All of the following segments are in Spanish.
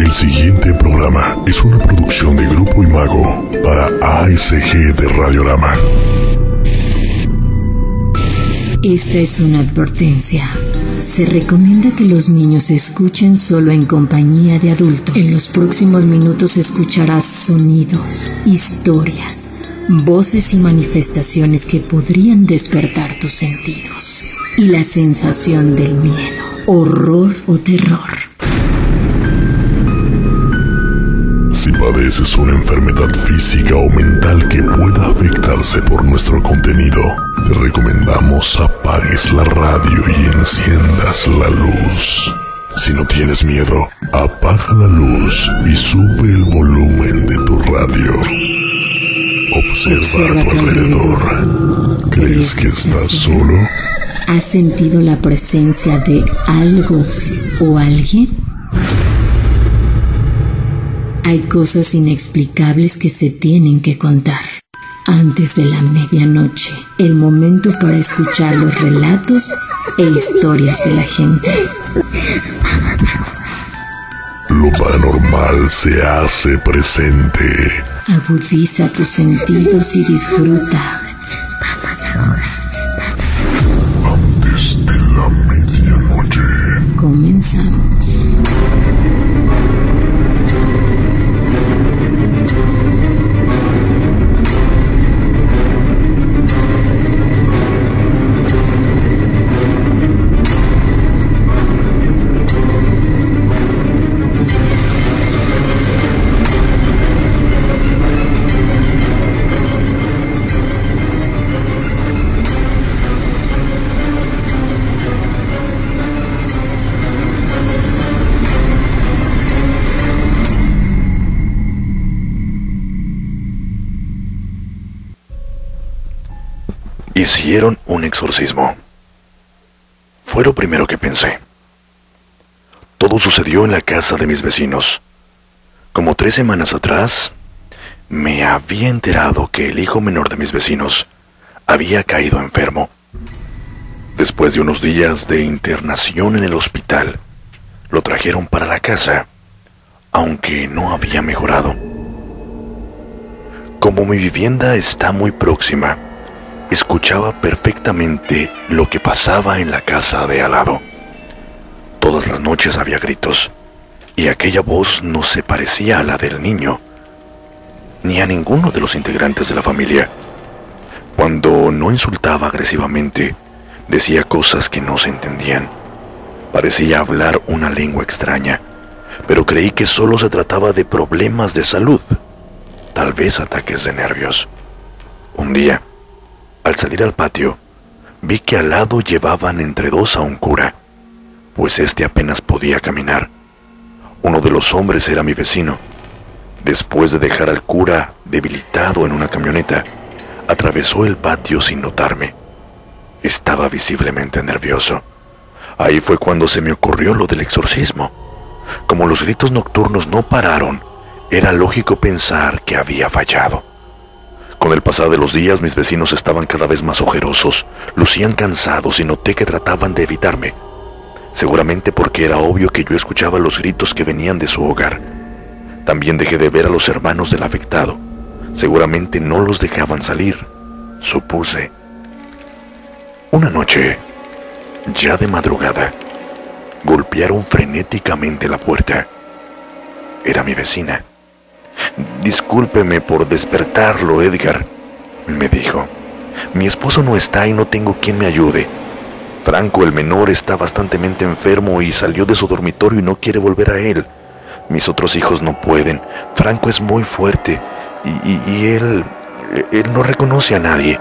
El siguiente programa es una producción de Grupo Imago para ASG de Radiorama. Esta es una advertencia. Se recomienda que los niños escuchen solo en compañía de adultos. En los próximos minutos escucharás sonidos, historias, voces y manifestaciones que podrían despertar tus sentidos y la sensación del miedo, horror o terror. Si padeces una enfermedad física o mental que pueda afectarse por nuestro contenido, te recomendamos apagues la radio y enciendas la luz. Si no tienes miedo, apaga la luz y sube el volumen de tu radio. Observa, a tu alrededor. ¿Crees que estás solo? ¿Has sentido la presencia de algo o alguien? Hay cosas inexplicables que se tienen que contar. Antes de la medianoche, el momento para escuchar los relatos e historias de la gente. Lo paranormal se hace presente. Agudiza tus sentidos y disfruta. Antes de la medianoche. Comenzamos. Hicieron un exorcismo. Fue lo primero que pensé. Todo sucedió en la casa de mis vecinos. Como tres semanas atrás, me había enterado que el hijo menor de mis vecinos había caído enfermo. Después de unos días de internación en el hospital, lo trajeron para la casa, aunque no había mejorado. Como mi vivienda está muy próxima, escuchaba perfectamente lo que pasaba en la casa de al lado. Todas las noches había gritos, y aquella voz no se parecía a la del niño, ni a ninguno de los integrantes de la familia. Cuando no insultaba agresivamente, decía cosas que no se entendían. Parecía hablar una lengua extraña, pero creí que solo se trataba de problemas de salud, tal vez ataques de nervios. Un día, al salir al patio, vi que al lado llevaban entre dos a un cura, pues éste apenas podía caminar. Uno de los hombres era mi vecino. Después de dejar al cura debilitado en una camioneta, atravesó el patio sin notarme. Estaba visiblemente nervioso. Ahí fue cuando se me ocurrió lo del exorcismo. Como los gritos nocturnos no pararon, era lógico pensar que había fallado. Con el pasar de los días mis vecinos estaban cada vez más ojerosos, lucían cansados y noté que trataban de evitarme. Seguramente porque era obvio que yo escuchaba los gritos que venían de su hogar. También dejé de ver a los hermanos del afectado. Seguramente no los dejaban salir, supuse. Una noche, ya de madrugada, golpearon frenéticamente la puerta. Era mi vecina. Discúlpeme por despertarlo, Edgar, me dijo. Mi esposo no está y no tengo quien me ayude. Franco, el menor, está bastante enfermo y salió de su dormitorio y no quiere volver a él. Mis otros hijos no pueden. Franco es muy fuerte y, y él... Él no reconoce a nadie.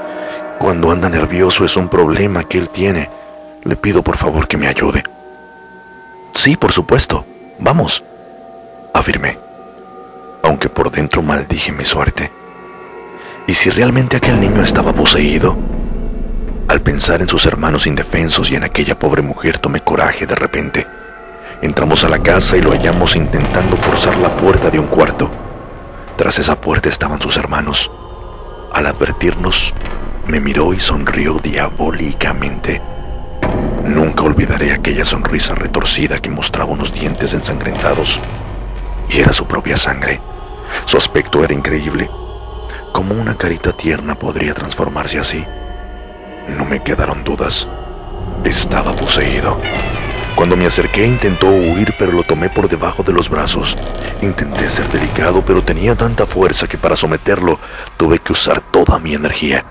Cuando anda nervioso es un problema que él tiene. Le pido por favor que me ayude. Sí, por supuesto. Vamos, afirmé, aunque por dentro maldije mi suerte. ¿Y si realmente aquel niño estaba poseído? Al pensar en sus hermanos indefensos y en aquella pobre mujer tomé coraje de repente. Entramos a la casa y lo hallamos intentando forzar la puerta de un cuarto. Tras esa puerta estaban sus hermanos. Al advertirnos, me miró y sonrió diabólicamente. Nunca olvidaré aquella sonrisa retorcida que mostraba unos dientes ensangrentados. Y era su propia sangre. Su aspecto era increíble. ¿Cómo una carita tierna podría transformarse así? No me quedaron dudas. Estaba poseído. Cuando me acerqué intentó huir, pero lo tomé por debajo de los brazos. Intenté ser delicado, pero tenía tanta fuerza que para someterlo tuve que usar toda mi energía.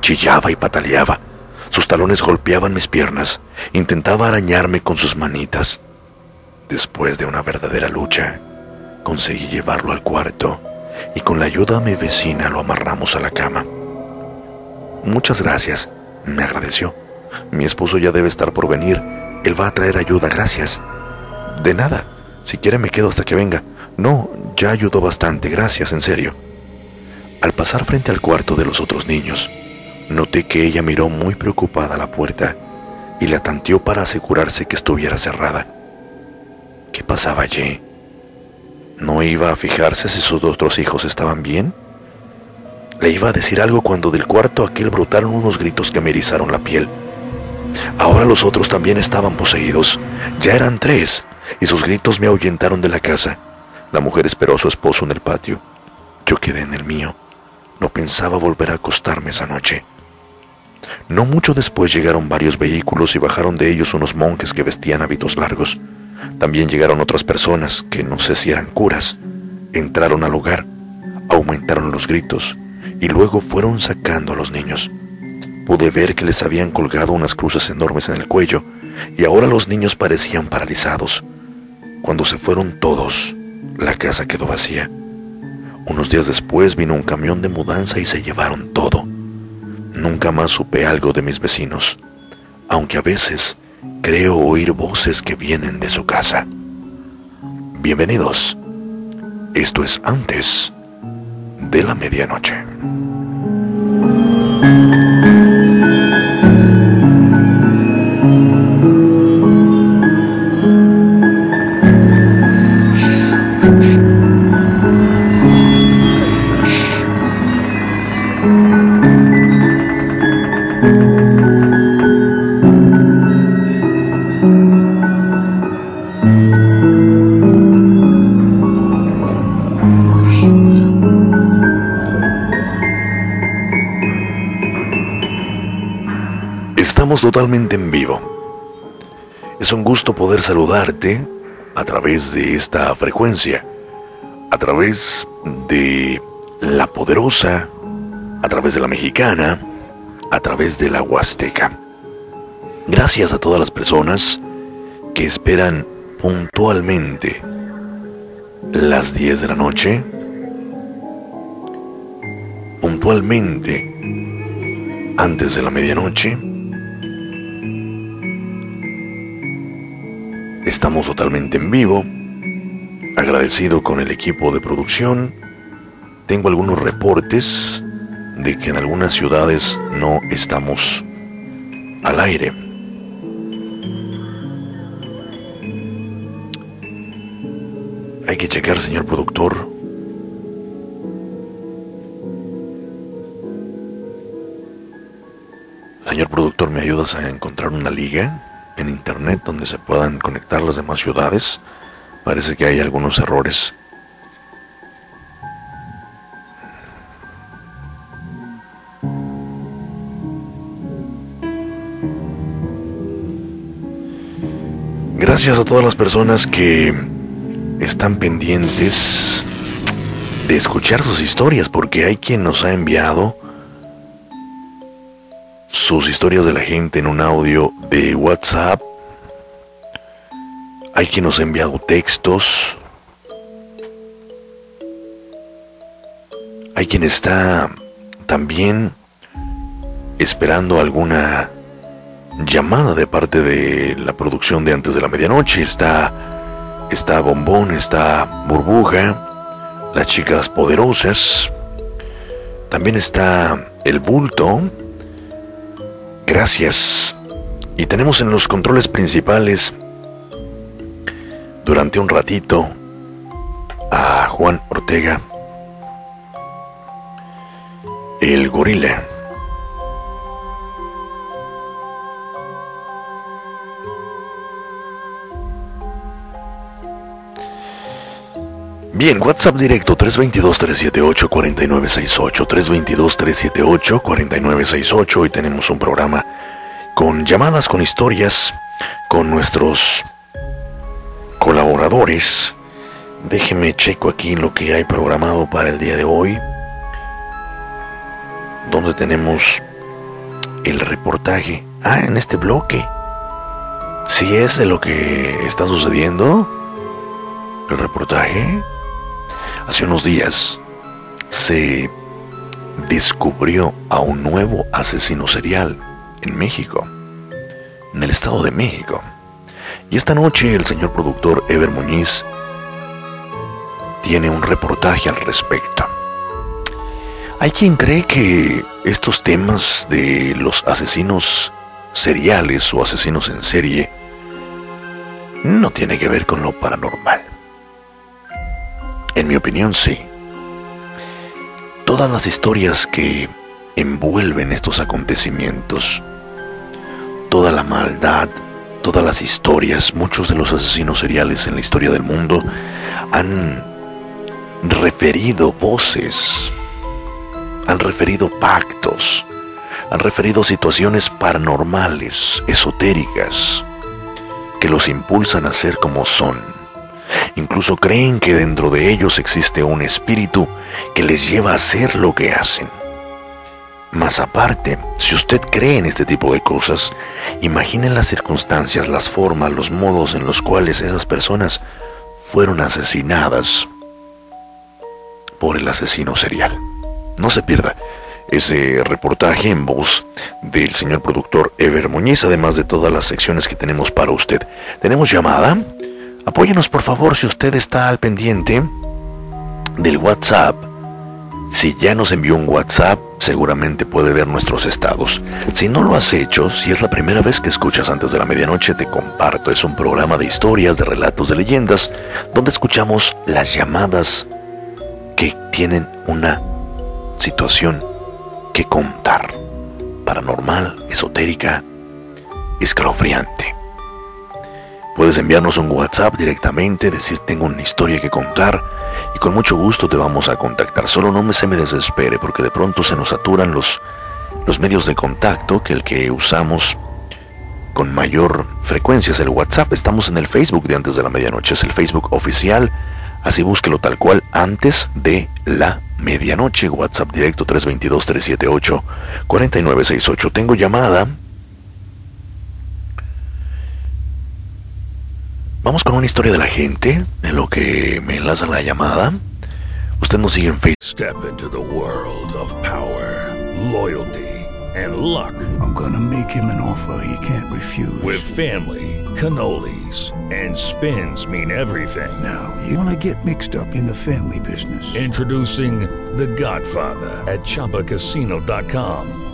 Chillaba y pataleaba. Sus talones golpeaban mis piernas. Intentaba arañarme con sus manitas. Después de una verdadera lucha, conseguí llevarlo al cuarto y con la ayuda de mi vecina lo amarramos a la cama. Muchas gracias, me agradeció. Mi esposo ya debe estar por venir. Él va a traer ayuda, gracias. De nada. Si quiere me quedo hasta que venga. No, ya ayudó bastante, gracias, en serio. Al pasar frente al cuarto de los otros niños, Noté que ella miró muy preocupada la puerta y la tanteó para asegurarse que estuviera cerrada. ¿Qué pasaba allí? ¿No iba a fijarse si sus otros hijos estaban bien? Le iba a decir algo cuando del cuarto aquel brotaron unos gritos que me erizaron la piel. Ahora los otros también estaban poseídos. Ya eran tres, y sus gritos me ahuyentaron de la casa. La mujer esperó a su esposo en el patio. Yo quedé en el mío. No pensaba volver a acostarme esa noche. No mucho después llegaron varios vehículos y bajaron de ellos unos monjes que vestían hábitos largos. También llegaron otras personas que no sé si eran curas. Entraron al hogar, aumentaron los gritos y luego fueron sacando a los niños. Pude ver que les habían colgado unas cruces enormes en el cuello y ahora los niños parecían paralizados. Cuando se fueron todos, la casa quedó vacía. Unos días después vino un camión de mudanza y se llevaron todo. Nunca más supe algo de mis vecinos, aunque a veces creo oír voces que vienen de su casa. Bienvenidos. Esto es antes de la medianoche. Totalmente en vivo. Es un gusto poder saludarte a través de esta frecuencia, a través de la poderosa, a través de la mexicana, a través de la huasteca. Gracias a todas las personas que esperan puntualmente las 10 de la noche, puntualmente antes de la medianoche, Estamos totalmente en vivo. Agradecido con el equipo de producción. Tengo algunos reportes de que en algunas ciudades no estamos al aire. Hay que checar, señor productor. Señor productor, ¿me ayudas a encontrar una liga? En internet donde se puedan conectar las demás ciudades, parece que hay algunos errores. Gracias a todas las personas que están pendientes de escuchar sus historias, porque hay quien nos ha enviado sus historias de la gente en un audio de WhatsApp. Hay quien nos ha enviado textos. Hay quien está también esperando alguna llamada de parte de la producción de antes de la medianoche. Está, está Bombón, está Burbuja, las chicas poderosas. También está el bulto. Gracias. Y tenemos en los controles principales durante un ratito a Juan Ortega, el gorila. Bien, WhatsApp directo 322-378-4968, 322-378-4968. Hoy tenemos un programa con llamadas, con historias, con nuestros colaboradores. Déjeme checo aquí lo que hay programado para el día de hoy. Donde tenemos el reportaje. Ah, en este bloque. Si es de lo que está sucediendo. El reportaje. Hace unos días se descubrió a un nuevo asesino serial en México, en el Estado de México. Y esta noche el señor productor Ever Muñiz tiene un reportaje al respecto. Hay quien cree que estos temas de los asesinos seriales o asesinos en serie no tiene que ver con lo paranormal. En mi opinión, sí. Todas las historias que envuelven estos acontecimientos, toda la maldad, todas las historias, muchos de los asesinos seriales en la historia del mundo han referido voces, han referido pactos, han referido situaciones paranormales, esotéricas, que los impulsan a ser como son Incluso creen que dentro de ellos existe un espíritu que les lleva a hacer lo que hacen. Más aparte, si usted cree en este tipo de cosas, imaginen las circunstancias, las formas, los modos en los cuales esas personas fueron asesinadas por el asesino serial. No se pierda ese reportaje en voz del señor productor Ever Muñiz, además de todas las secciones que tenemos para usted. ¿Tenemos llamada? Apóyenos por favor si usted está al pendiente del WhatsApp. Si ya nos envió un WhatsApp, seguramente puede ver nuestros estados. Si no lo has hecho, si es la primera vez que escuchas antes de la medianoche, te comparto. Es un programa de historias, de relatos, de leyendas, donde escuchamos las llamadas que tienen una situación que contar. Paranormal, esotérica, escalofriante. Puedes enviarnos un WhatsApp directamente, decir tengo una historia que contar y con mucho gusto te vamos a contactar. Solo no me se me desespere porque de pronto se nos saturan los, los medios de contacto que el que usamos con mayor frecuencia es el WhatsApp. Estamos en el Facebook de antes de la medianoche, es el Facebook oficial. Así búsquelo tal cual antes de la medianoche. WhatsApp directo 322-378-4968. Tengo llamada. Vamos con una historia de la gente, de lo que me enlaza la llamada. Usted nos sigue en Facebook. Step into the world of power, loyalty, and luck. I'm gonna make him an offer he can't refuse. With family, cannolis, and spins mean everything. Now, you wanna get mixed up in the family business. Introducing The Godfather at ChumbaCasino.com.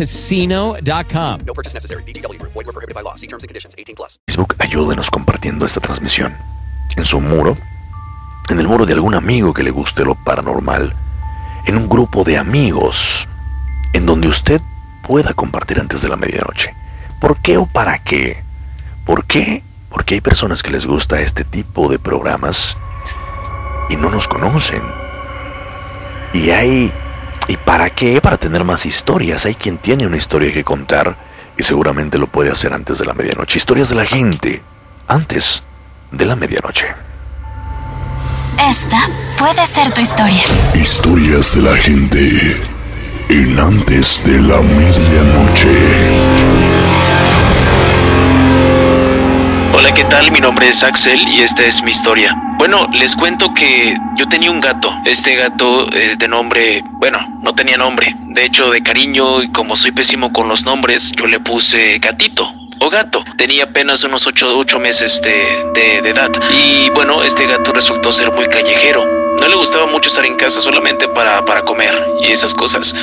ChumbaCasino.com. No purchase necessary. BGW. Void were prohibited by law. See terms and conditions. 18 plus. Facebook, ayúdenos compartiendo esta transmisión. En su muro, en el muro de algún amigo que le guste lo paranormal, en un grupo de amigos, en donde usted pueda compartir antes de la medianoche. ¿Por qué o para qué? ¿Por qué? Porque hay personas que les gusta este tipo de programas y no nos conocen. Y hay... ¿Y para qué? Para tener más historias. Hay quien tiene una historia que contar y seguramente lo puede hacer antes de la medianoche. Historias de la gente antes de la medianoche. Esta puede ser tu historia. Historias de la gente en antes de la medianoche. Hola, ¿qué tal? Mi nombre es Axel y esta es mi historia. Bueno, les cuento que yo tenía un gato. Este gato eh, de nombre, bueno, no tenía nombre. De hecho, de cariño y como soy pésimo con los nombres, yo le puse gatito o gato. Tenía apenas unos 8, meses de, de, edad. Y bueno, este gato resultó ser muy callejero. No le gustaba mucho estar en casa solamente para, para comer y esas cosas.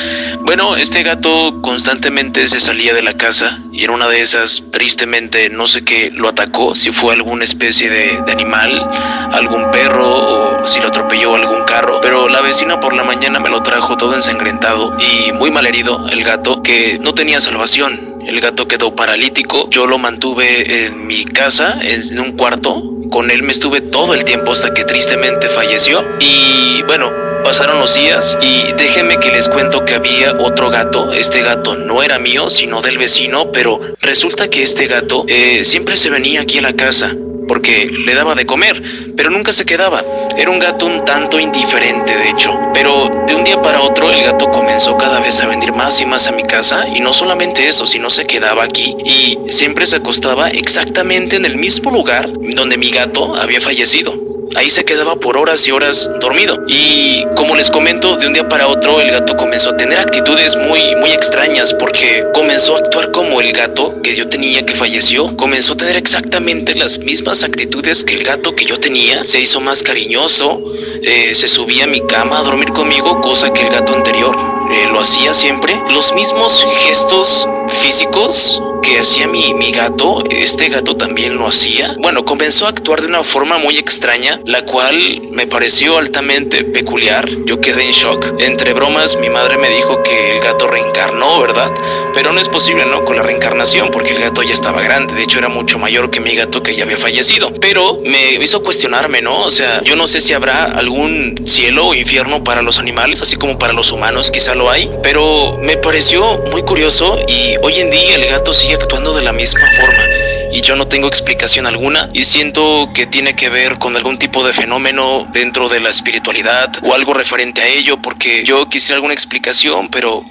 Bueno, este gato constantemente se salía de la casa y en una de esas, tristemente, no sé qué, lo atacó, si fue alguna especie de animal, algún perro o si lo atropelló algún carro. Pero la vecina por la mañana me lo trajo todo ensangrentado y muy mal herido el gato que no tenía salvación. El gato quedó paralítico. Yo lo mantuve en mi casa, en un cuarto. Con él me estuve todo el tiempo hasta que tristemente falleció. Y bueno, pasaron los días y déjenme que les cuento que había otro gato. Este gato no era mío, sino del vecino, pero resulta que este gato eh, siempre se venía aquí a la casa porque le daba de comer, pero nunca se quedaba. Era un gato un tanto indiferente, de hecho. Pero de un día para otro el gato comenzó cada vez a venir más y más a mi casa y no solamente eso, sino se quedaba aquí y siempre se acostaba exactamente en el mismo lugar donde mi gato había fallecido. Ahí se quedaba por horas y horas dormido. Y como les comento, de un día para otro el gato comenzó a tener actitudes muy, muy extrañas porque comenzó a actuar como el gato que yo tenía que falleció. Comenzó a tener exactamente las mismas actitudes que el gato que yo tenía. Se hizo más cariñoso, eh, se subía a mi cama a dormir conmigo, cosa que el gato anterior eh, lo hacía siempre. Los mismos gestos físicos que hacía mi, mi gato, este gato también lo hacía. Bueno, comenzó a actuar de una forma muy extraña, la cual me pareció altamente peculiar. Yo quedé en shock. Entre bromas, mi madre me dijo que el gato reencarnó, ¿verdad? Pero no es posible, ¿no? Con la reencarnación, porque el gato ya estaba grande. De hecho, era mucho mayor que mi gato que ya había fallecido. Pero me hizo cuestionarme, ¿no? O sea, yo no sé si habrá algún cielo o infierno para los animales, así como para los humanos, quizá lo hay. Pero me pareció muy curioso y hoy en día el gato sigue actuando de la misma forma y yo no tengo explicación alguna y siento que tiene que ver con algún tipo de fenómeno dentro de la espiritualidad o algo referente a ello porque yo quisiera alguna explicación pero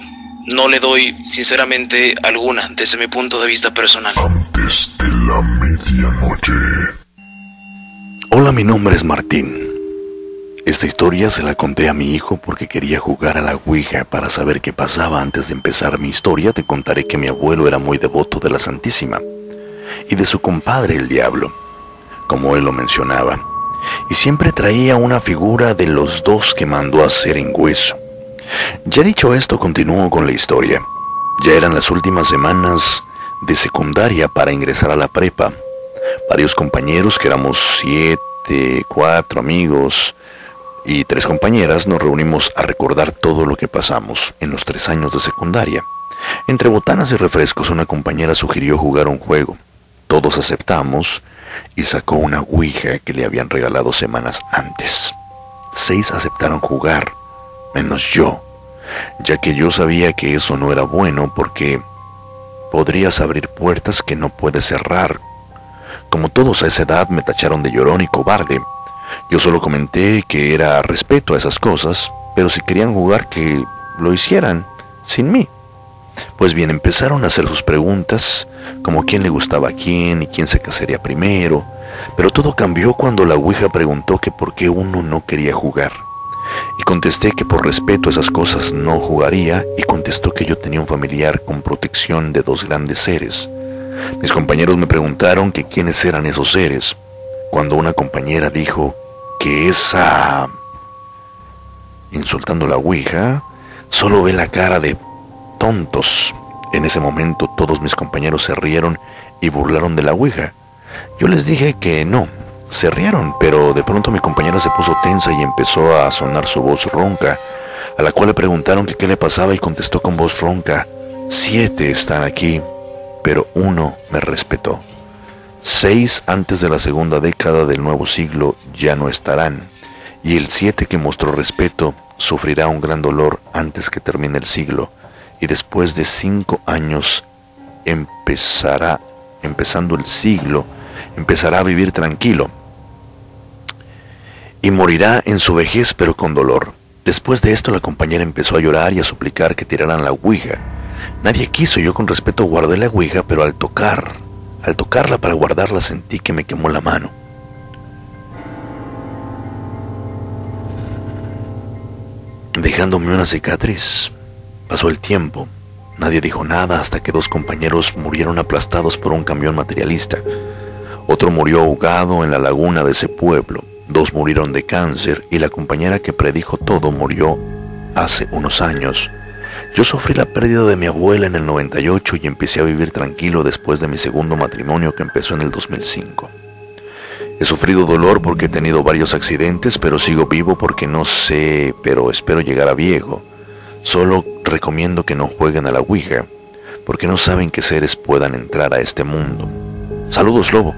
no le doy sinceramente alguna desde mi punto de vista personal. Antes de la medianoche. Hola, mi nombre es Martín. Esta historia se la conté a mi hijo porque quería jugar a la Ouija para saber qué pasaba antes de empezar mi historia. Te contaré que mi abuelo era muy devoto de la Santísima y de su compadre el diablo, como él lo mencionaba, y siempre traía una figura de los dos que mandó hacer en hueso. Ya dicho esto, continúo con la historia. Ya eran las últimas semanas de secundaria para ingresar a la prepa. Varios compañeros, que éramos siete, cuatro amigos, y tres compañeras nos reunimos a recordar todo lo que pasamos en los tres años de secundaria. Entre botanas y refrescos una compañera sugirió jugar un juego. Todos aceptamos y sacó una Ouija que le habían regalado semanas antes. Seis aceptaron jugar, menos yo, ya que yo sabía que eso no era bueno porque podrías abrir puertas que no puedes cerrar. Como todos a esa edad me tacharon de llorón y cobarde, yo solo comenté que era respeto a esas cosas, pero si querían jugar que lo hicieran sin mí. Pues bien, empezaron a hacer sus preguntas, como quién le gustaba a quién y quién se casaría primero, pero todo cambió cuando la Ouija preguntó que por qué uno no quería jugar. Y contesté que por respeto a esas cosas no jugaría y contestó que yo tenía un familiar con protección de dos grandes seres. Mis compañeros me preguntaron que quiénes eran esos seres, cuando una compañera dijo que esa... insultando la Ouija, solo ve la cara de tontos. En ese momento todos mis compañeros se rieron y burlaron de la Ouija. Yo les dije que no, se rieron, pero de pronto mi compañera se puso tensa y empezó a sonar su voz ronca, a la cual le preguntaron que qué le pasaba y contestó con voz ronca, siete están aquí, pero uno me respetó. Seis antes de la segunda década del nuevo siglo ya no estarán, y el siete que mostró respeto sufrirá un gran dolor antes que termine el siglo, y después de cinco años empezará, empezando el siglo, empezará a vivir tranquilo, y morirá en su vejez pero con dolor. Después de esto la compañera empezó a llorar y a suplicar que tiraran la ouija. Nadie quiso, yo con respeto guardé la ouija, pero al tocar, al tocarla para guardarla sentí que me quemó la mano. Dejándome una cicatriz. Pasó el tiempo. Nadie dijo nada hasta que dos compañeros murieron aplastados por un camión materialista. Otro murió ahogado en la laguna de ese pueblo. Dos murieron de cáncer y la compañera que predijo todo murió hace unos años. Yo sufrí la pérdida de mi abuela en el 98 y empecé a vivir tranquilo después de mi segundo matrimonio que empezó en el 2005. He sufrido dolor porque he tenido varios accidentes, pero sigo vivo porque no sé, pero espero llegar a viejo. Solo recomiendo que no jueguen a la Ouija, porque no saben qué seres puedan entrar a este mundo. Saludos, Lobo,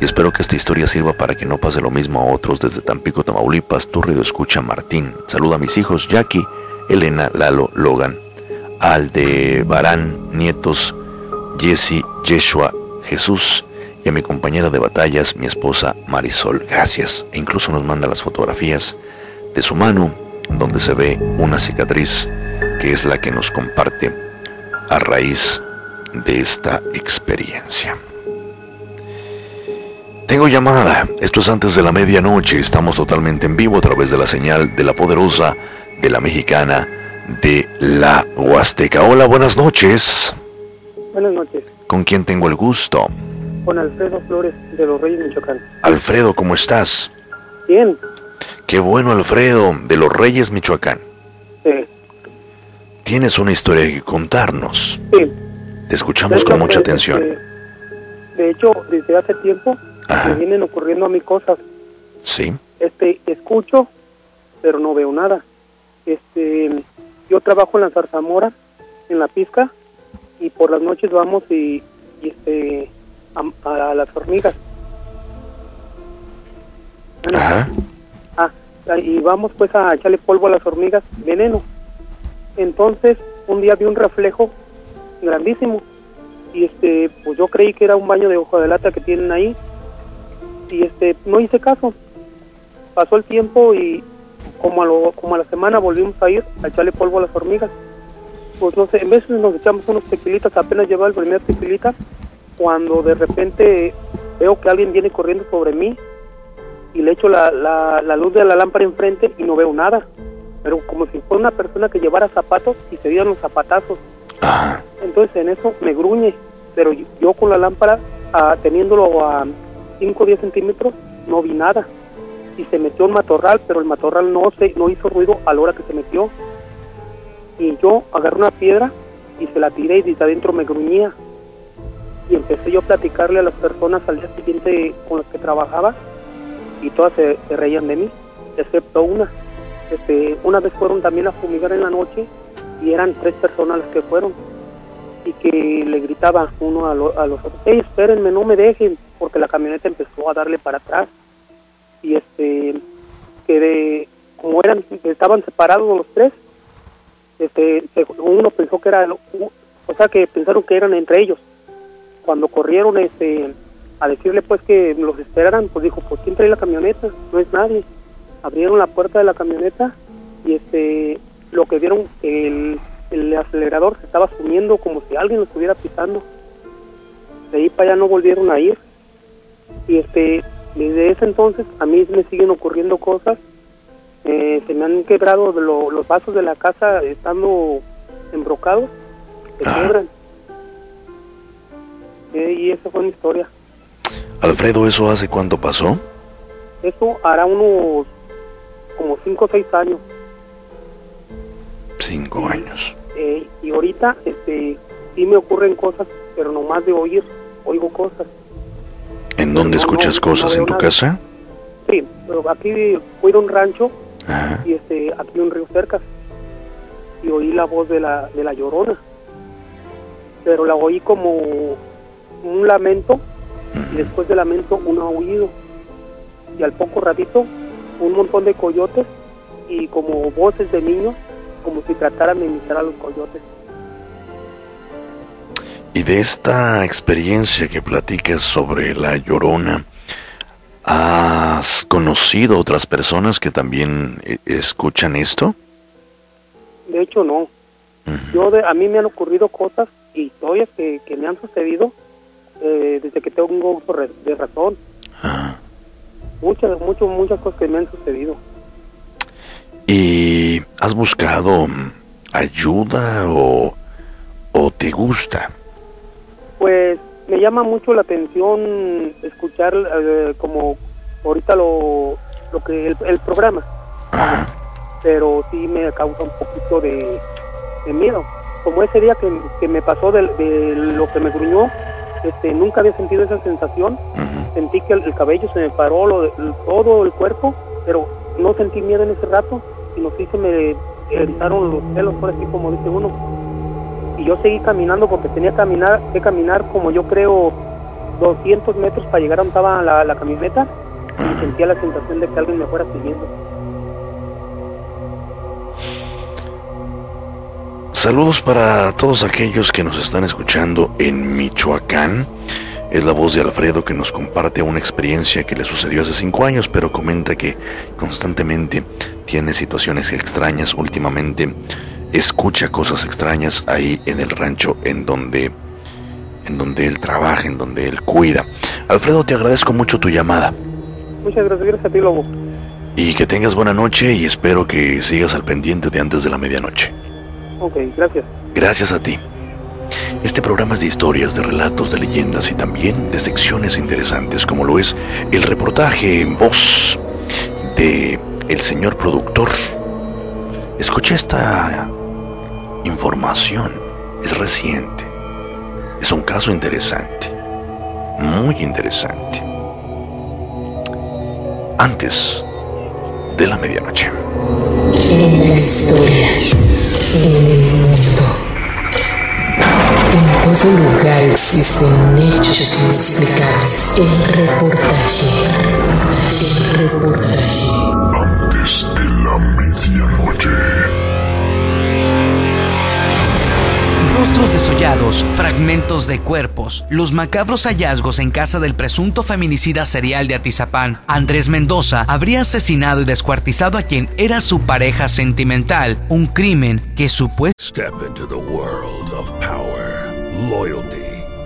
y espero que esta historia sirva para que no pase lo mismo a otros desde Tampico, Tamaulipas, tu radio escucha Martín. Saluda a mis hijos Jackie, Elena, Lalo, Logan, Aldebarán, nietos, Jesse, Yeshua, Jesús y a mi compañera de batallas, mi esposa Marisol. Gracias. E incluso nos manda las fotografías de su mano donde se ve una cicatriz que es la que nos comparte a raíz de esta experiencia. Tengo llamada. Esto es antes de la medianoche. Estamos totalmente en vivo a través de la señal de la poderosa, de la mexicana, de la Huasteca. Hola, buenas noches. Buenas noches. ¿Con quién tengo el gusto? Con Alfredo Flores de Los Reyes, Michoacán. Alfredo, ¿cómo estás? Bien. Qué bueno, Alfredo, de Los Reyes, Michoacán. Sí. Tienes una historia que contarnos. Sí. Te escuchamos con mucha Este, atención. De hecho, desde hace tiempo me vienen ocurriendo a mí cosas. Sí. Este, escucho, pero no veo nada. Este, yo trabajo en la zarzamora, en la pizca, y por las noches vamos y, y, este, a, a las hormigas. Ajá. Ah, y vamos pues a echarle polvo a las hormigas, veneno. Entonces, un día vi un reflejo grandísimo y este, pues yo creí que era un baño de hoja de lata que tienen ahí y este, no hice caso. Pasó el tiempo y como a, lo, como a la semana volvimos a ir a echarle polvo a las hormigas. Pues no sé, en veces nos echamos unos tequilitas, apenas lleva el primer tequilita, cuando de repente veo que alguien viene corriendo sobre mí y le echo la, la, la luz de la lámpara enfrente y no veo nada. Pero como si fuera una persona que llevara zapatos y se dieran los zapatazos. Entonces en eso me gruñe, pero yo, yo con la lámpara, ah, teniéndolo a 5 o 10 centímetros, no vi nada. Y se metió un matorral, pero el matorral no, se, no hizo ruido a la hora que se metió. Y yo agarré una piedra y se la tiré y desde adentro me gruñía. Y empecé yo a platicarle a las personas al día siguiente con las que trabajaba y todas se, reían de mí, excepto una. Este, una vez fueron también a fumigar en la noche y eran tres personas las que fueron y que le gritaba uno a, a los otros, hey, espérenme, no me dejen, porque la camioneta empezó a darle para atrás y este, que de, como eran, estaban separados los tres, este, uno pensó que era, o sea, que pensaron que eran entre ellos. Cuando corrieron, este, a decirle pues que los esperaran, pues dijo, pues ¿quién trae la camioneta? No es nadie. Abrieron la puerta de la camioneta y este, lo que vieron, el, el acelerador se estaba sumiendo como si alguien lo estuviera pisando. De ahí para allá no volvieron a ir. Y este, desde ese entonces a mí me siguen ocurriendo cosas. Eh, se me han quebrado lo- los vasos de la casa estando embrocados. Se quiebran. Eh, y esa fue mi historia. Alfredo, ¿eso hace cuánto pasó? Eso hará unos como 5 o 6 años. Cinco años. Eh, y ahorita este, sí me ocurren cosas, pero nomás de oír, oigo cosas. ¿En dónde escuchas cosas? ¿En tu casa? Sí, pero aquí fui a un rancho Ajá. y este, aquí un río cerca y oí la voz de la, de la llorona. Pero la oí como un lamento y después del lamento un aullido. Y al poco ratito un montón de coyotes y como voces de niños, como si trataran de imitar a los coyotes. Y de esta experiencia que platicas sobre la llorona, ¿has conocido otras personas que también eh, escuchan esto? De hecho, no. Yo de, a mí me han ocurrido cosas y historias que, que me han sucedido eh, desde que tengo uso de razón. Muchas, muchas, muchas cosas que me han sucedido. ¿Y has buscado mm, ayuda o, o te gusta? Pues me llama mucho la atención escuchar eh, como ahorita lo, lo que el, el programa, pero sí me causa un poquito de, de miedo. Como ese día que, que me pasó de, de lo que me gruñó, este, nunca había sentido esa sensación. Sentí que el, el cabello se me paró, lo, de- el- todo el cuerpo, pero no sentí miedo en ese rato, sino sí se me erizaron los pelos, por así como dice uno y yo seguí caminando porque tenía que caminar, que caminar como yo creo 200 metros para llegar a donde estaba la, la camioneta y sentía la sensación de que alguien me fuera siguiendo. Saludos para todos aquellos que nos están escuchando en Michoacán. Es la voz de Alfredo que nos comparte una experiencia que le sucedió hace cinco años, pero comenta que constantemente tiene situaciones extrañas últimamente. Escucha cosas extrañas ahí en el rancho en donde, en donde él trabaja, en donde él cuida. Alfredo, te agradezco mucho tu llamada Muchas gracias, gracias a ti, Lobo. y que tengas buena noche y espero que sigas al pendiente de antes de la medianoche. Ok, gracias. Gracias a ti. Este programa es de historias, de relatos, de leyendas y también de secciones interesantes, como lo es el reportaje en voz de el señor productor. Escuché esta información, es reciente. Es un caso interesante, muy interesante. Antes de la medianoche. En la historia, en el mundo, en todo lugar existen hechos inexplicables. El reportaje, el reportaje. Antes de la medianoche. Rostros desollados, fragmentos de cuerpos, los macabros hallazgos en casa del presunto feminicida serial de Atizapán, Andrés Mendoza habría asesinado y descuartizado a quien era su pareja sentimental, un crimen que supuestamente Step into the world of power, loyalty,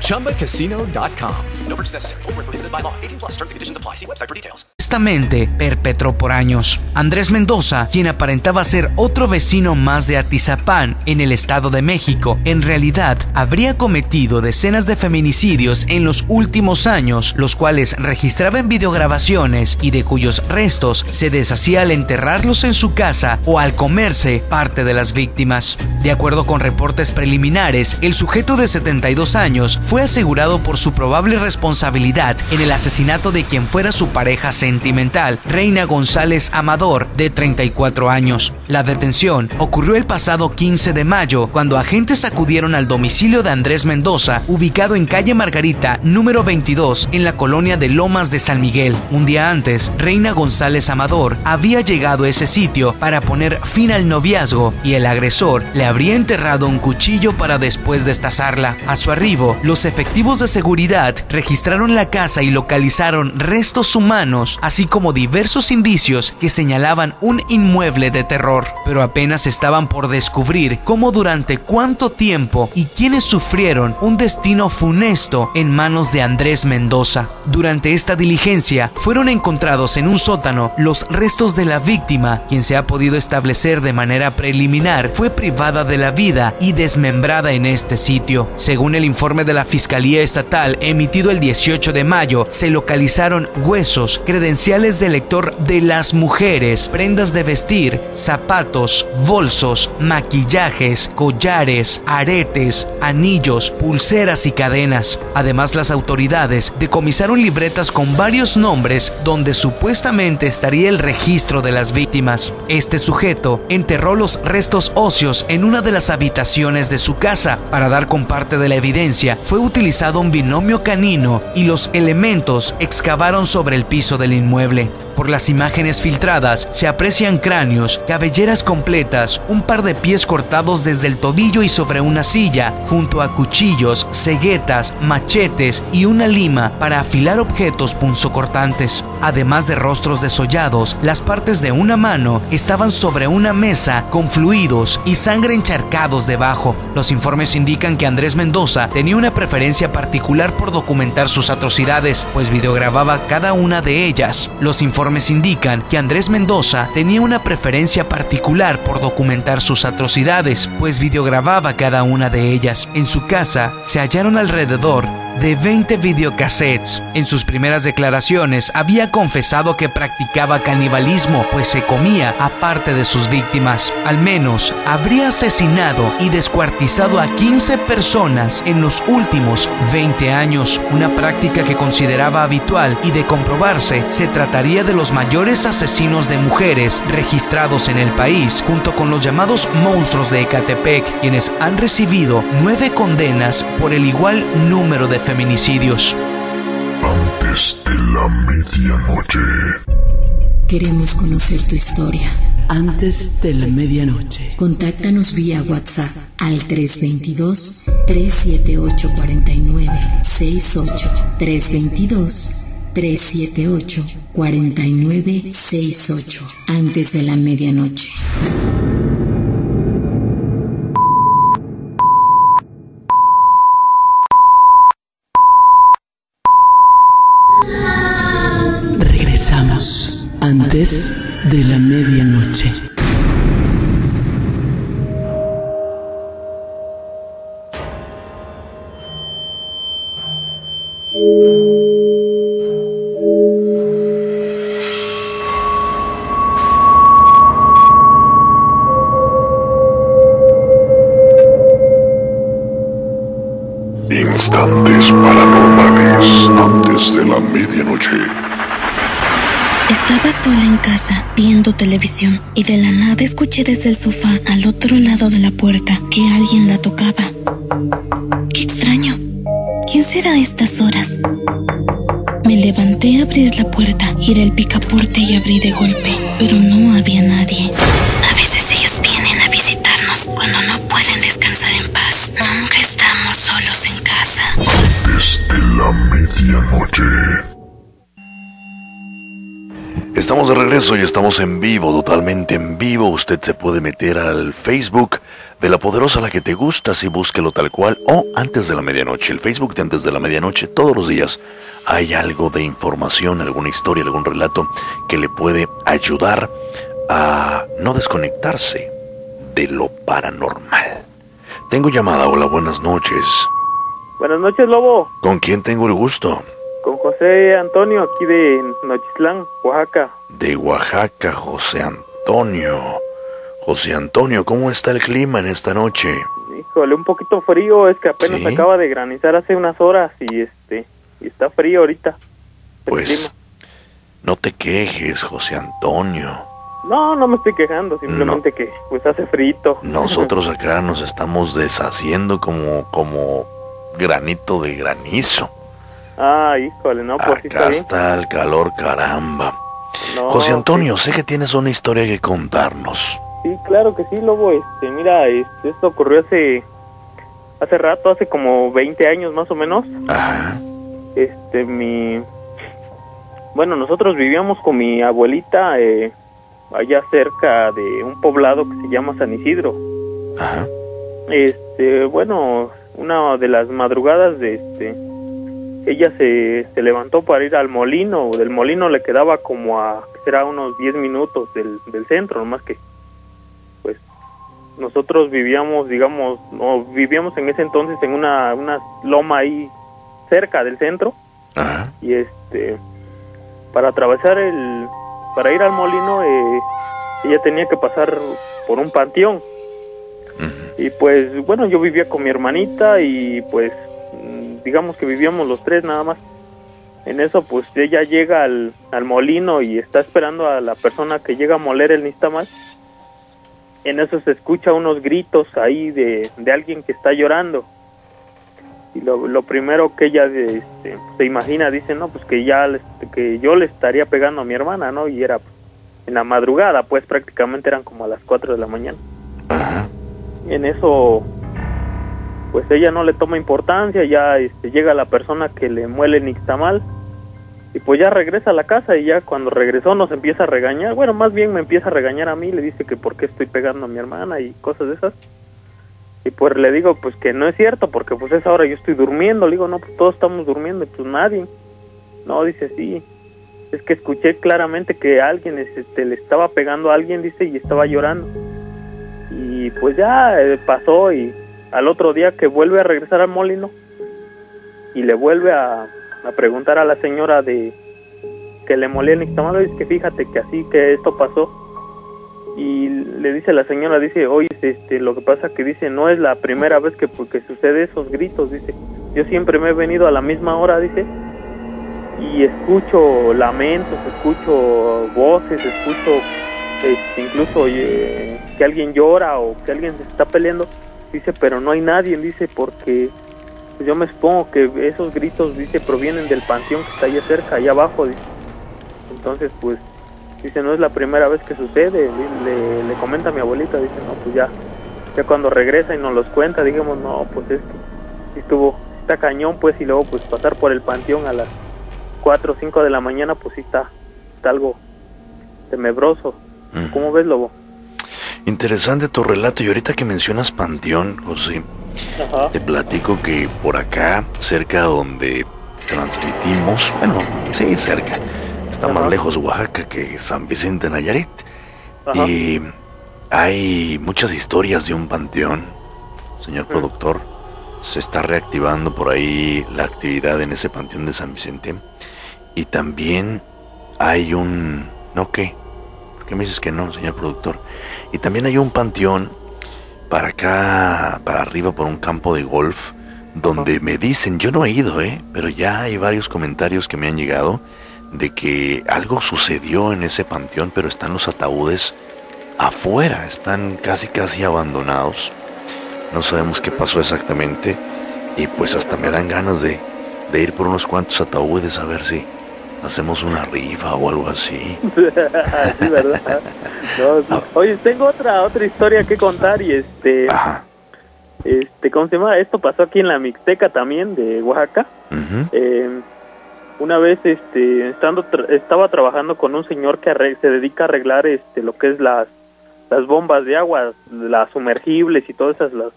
ChumbaCasino.com. No purchase necessary. Void where prohibited by law. 18 plus terms and conditions apply. See website for details. supuestamente perpetró por años. Andrés Mendoza, quien aparentaba ser otro vecino más de Atizapán en el Estado de México, en realidad habría cometido decenas de feminicidios en los últimos años, los cuales registraba en videograbaciones y de cuyos restos se deshacía al enterrarlos en su casa o al comerse parte de las víctimas. De acuerdo con reportes preliminares, el sujeto de 72 años fue asegurado por su probable responsabilidad en el asesinato de quien fuera su pareja sentimental, Reina González Amador, de 34 años. La detención ocurrió el pasado 15 de mayo, cuando agentes acudieron al domicilio de Andrés Mendoza, ubicado en calle Margarita, número 22, en la colonia de Lomas de San Miguel. Un día antes, Reina González Amador había llegado a ese sitio para poner fin al noviazgo y el agresor le habría enterrado un cuchillo para después destazarla. A su arribo, los efectivos de seguridad registraron la casa y localizaron restos humanos, así como diversos indicios que señalaban un inmueble de terror. Pero apenas estaban por descubrir cómo durante cuánto tiempo y quiénes sufrieron un destino funesto en manos de Andrés Mendoza. Durante esta diligencia fueron encontrados en un sótano los restos de la víctima, quien se ha podido establecer de manera preliminar fue privada de la vida y desmembrada en este sitio. Según el informe de la Fiscalía Estatal emitido el 18 de mayo, se localizaron huesos, credenciales de lector de las mujeres, prendas de vestir, zapatos, bolsos, maquillajes, collares, aretes, anillos, pulseras y cadenas. Además, las autoridades decomisaron libretas con varios nombres donde supuestamente estaría el registro de las víctimas. Este sujeto enterró los restos óseos en una de las habitaciones de su casa. Para dar con parte de la evidencia, fue utilizado un binomio canino y los elementos excavaron sobre el piso del inmueble. Por las imágenes filtradas se aprecian cráneos, cabelleras completas, un par de pies cortados desde el tobillo y sobre una silla, junto a cuchillos, ceguetas, machetes y una lima para afilar objetos punzocortantes. Además de rostros desollados, las partes de una mano estaban sobre una mesa con fluidos y sangre encharcados debajo. Los informes indican que Andrés Mendoza tenía una preferencia particular por documentar sus atrocidades, pues videogrababa cada una de ellas. Los informes indican que Andrés Mendoza tenía una preferencia particular por documentar sus atrocidades, pues videogrababa cada una de ellas. En su casa se hallaron alrededor de 20 videocassettes. En sus primeras declaraciones había confesado que practicaba canibalismo, pues se comía a parte de sus víctimas. Al menos habría asesinado y descuartizado a 15 personas en los últimos 20 años, una práctica que consideraba habitual y de comprobarse se trataría de los mayores asesinos de mujeres registrados en el país, junto con los llamados monstruos de Ecatepec, quienes han recibido nueve condenas por el igual número de feminicidios. Antes de la medianoche. Queremos conocer tu historia. Antes de la medianoche. Contáctanos vía WhatsApp al 322-378-4968. 322-378-4968. Antes de la medianoche. De la medianoche. Sola en casa viendo televisión y de la nada escuché desde el sofá al otro lado de la puerta que alguien la tocaba. Qué extraño. ¿Quién será a estas horas? Me levanté a abrir la puerta, giré el picaporte y abrí de golpe, pero no había nadie. Estamos de regreso y estamos en vivo, totalmente en vivo. Usted se puede meter al Facebook de la poderosa la que te gusta, si búsquelo tal cual, o antes de la medianoche. El Facebook de antes de la medianoche, todos los días hay algo de información, alguna historia, algún relato que le puede ayudar a no desconectarse de lo paranormal. Tengo llamada, hola, buenas noches. Buenas noches, Lobo. ¿Con quién tengo el gusto? Con José Antonio, aquí de Nochislán, Oaxaca. De Oaxaca, José Antonio. José Antonio, ¿cómo está el clima en esta noche? Híjole, un poquito frío, es que apenas ¿Sí? acaba de granizar hace unas horas y este y está frío ahorita. Pues no te quejes, José Antonio. No, no me estoy quejando, simplemente que pues hace frito. Nosotros acá nos estamos deshaciendo como, como granito de granizo. Ah, híjole, no, pues sí está Acá bien. está el calor, caramba. No, José Antonio, sé que tienes una historia que contarnos. Sí, claro que sí, Lobo. Este, mira, este, esto ocurrió hace hace rato, hace como 20 años más o menos. Este, mi bueno, nosotros vivíamos con mi abuelita eh, allá cerca de un poblado que se llama San Isidro. Este, bueno, una de las madrugadas de este ella se, se levantó para ir al molino, del molino le quedaba como a ¿qué será unos 10 minutos del, del centro, nomás que pues nosotros vivíamos, digamos, no vivíamos en ese entonces en una, una loma ahí cerca del centro. Y este para atravesar el para ir al molino eh, ella tenía que pasar por un panteón. Y pues bueno yo vivía con mi hermanita y pues digamos que vivíamos los tres nada más. En eso pues ella llega al, al molino y está esperando a la persona que llega a moler el nistamal en eso se escucha unos gritos ahí de, de alguien que está llorando. Y lo, lo primero que ella este, se imagina dice no pues que ya le- que yo le estaría pegando a mi hermana no y era en la madrugada pues prácticamente eran como a las 4 de la mañana en eso pues ella no le toma importancia ya este, llega la persona que le muele el nixtamal y pues ya regresa a la casa y ya cuando regresó nos empieza a regañar. Bueno más bien me empieza a regañar a mí le dice que por qué estoy pegando a mi hermana y cosas de esas. Y pues le digo pues que no es cierto porque pues esa hora yo estoy durmiendo. Le digo no pues todos estamos durmiendo y pues nadie. No dice sí. Es que escuché claramente que alguien este, le estaba pegando a alguien dice y estaba llorando. Y pues ya eh, pasó y al otro día que vuelve a regresar al molino y le vuelve a, preguntar a la señora de que le molía el nixtamal dice que fíjate que así que esto pasó. Y le dice la señora dice oye este lo que pasa que dice no es la primera vez que porque sucede esos gritos dice. Yo siempre me he venido a la misma hora dice. Y escucho lamentos escucho voces escucho este, incluso eh, que alguien llora o que alguien se está peleando dice pero no hay nadie dice porque yo me supongo que esos gritos dice provienen del panteón que está allá cerca allá abajo dice. Entonces pues dice no es la primera vez que sucede le, le- comenta a mi abuelita dice no pues ya ya cuando regresa y nos los cuenta digamos no pues es que estuvo está cañón pues y luego pues pasar por el panteón a las 4 o 5 de la mañana pues sí está, está algo tenebroso. ¿cómo ves lobo? Interesante tu relato y ahorita que mencionas Panteón, José, Ajá. te platico que por acá, cerca donde transmitimos, bueno, sí, cerca, está más lejos Oaxaca que San Vicente Nayarit. Ajá. Y hay muchas historias de un panteón, señor productor. Se está reactivando por ahí la actividad en ese panteón de San Vicente. Y también hay un... ¿No qué? ¿Por qué me dices que no, señor productor? Y también hay un panteón para acá, para arriba, por un campo de golf, donde me dicen, yo no he ido, ¿eh? Pero ya hay varios comentarios que me han llegado de que algo sucedió en ese panteón, pero están los ataúdes afuera, están casi casi abandonados. No sabemos qué pasó exactamente y pues hasta me dan ganas de, de ir por unos cuantos ataúdes a ver si hacemos una rifa o algo así. sí, ¿verdad? No, sí. Oye, tengo otra otra historia que contar y este este ¿cómo se llama? Esto pasó aquí en la Mixteca también de Oaxaca. Eh, una vez este estando tra- estaba trabajando con un señor que se dedica a arreglar este lo que es las las bombas de agua, las sumergibles y todas esas las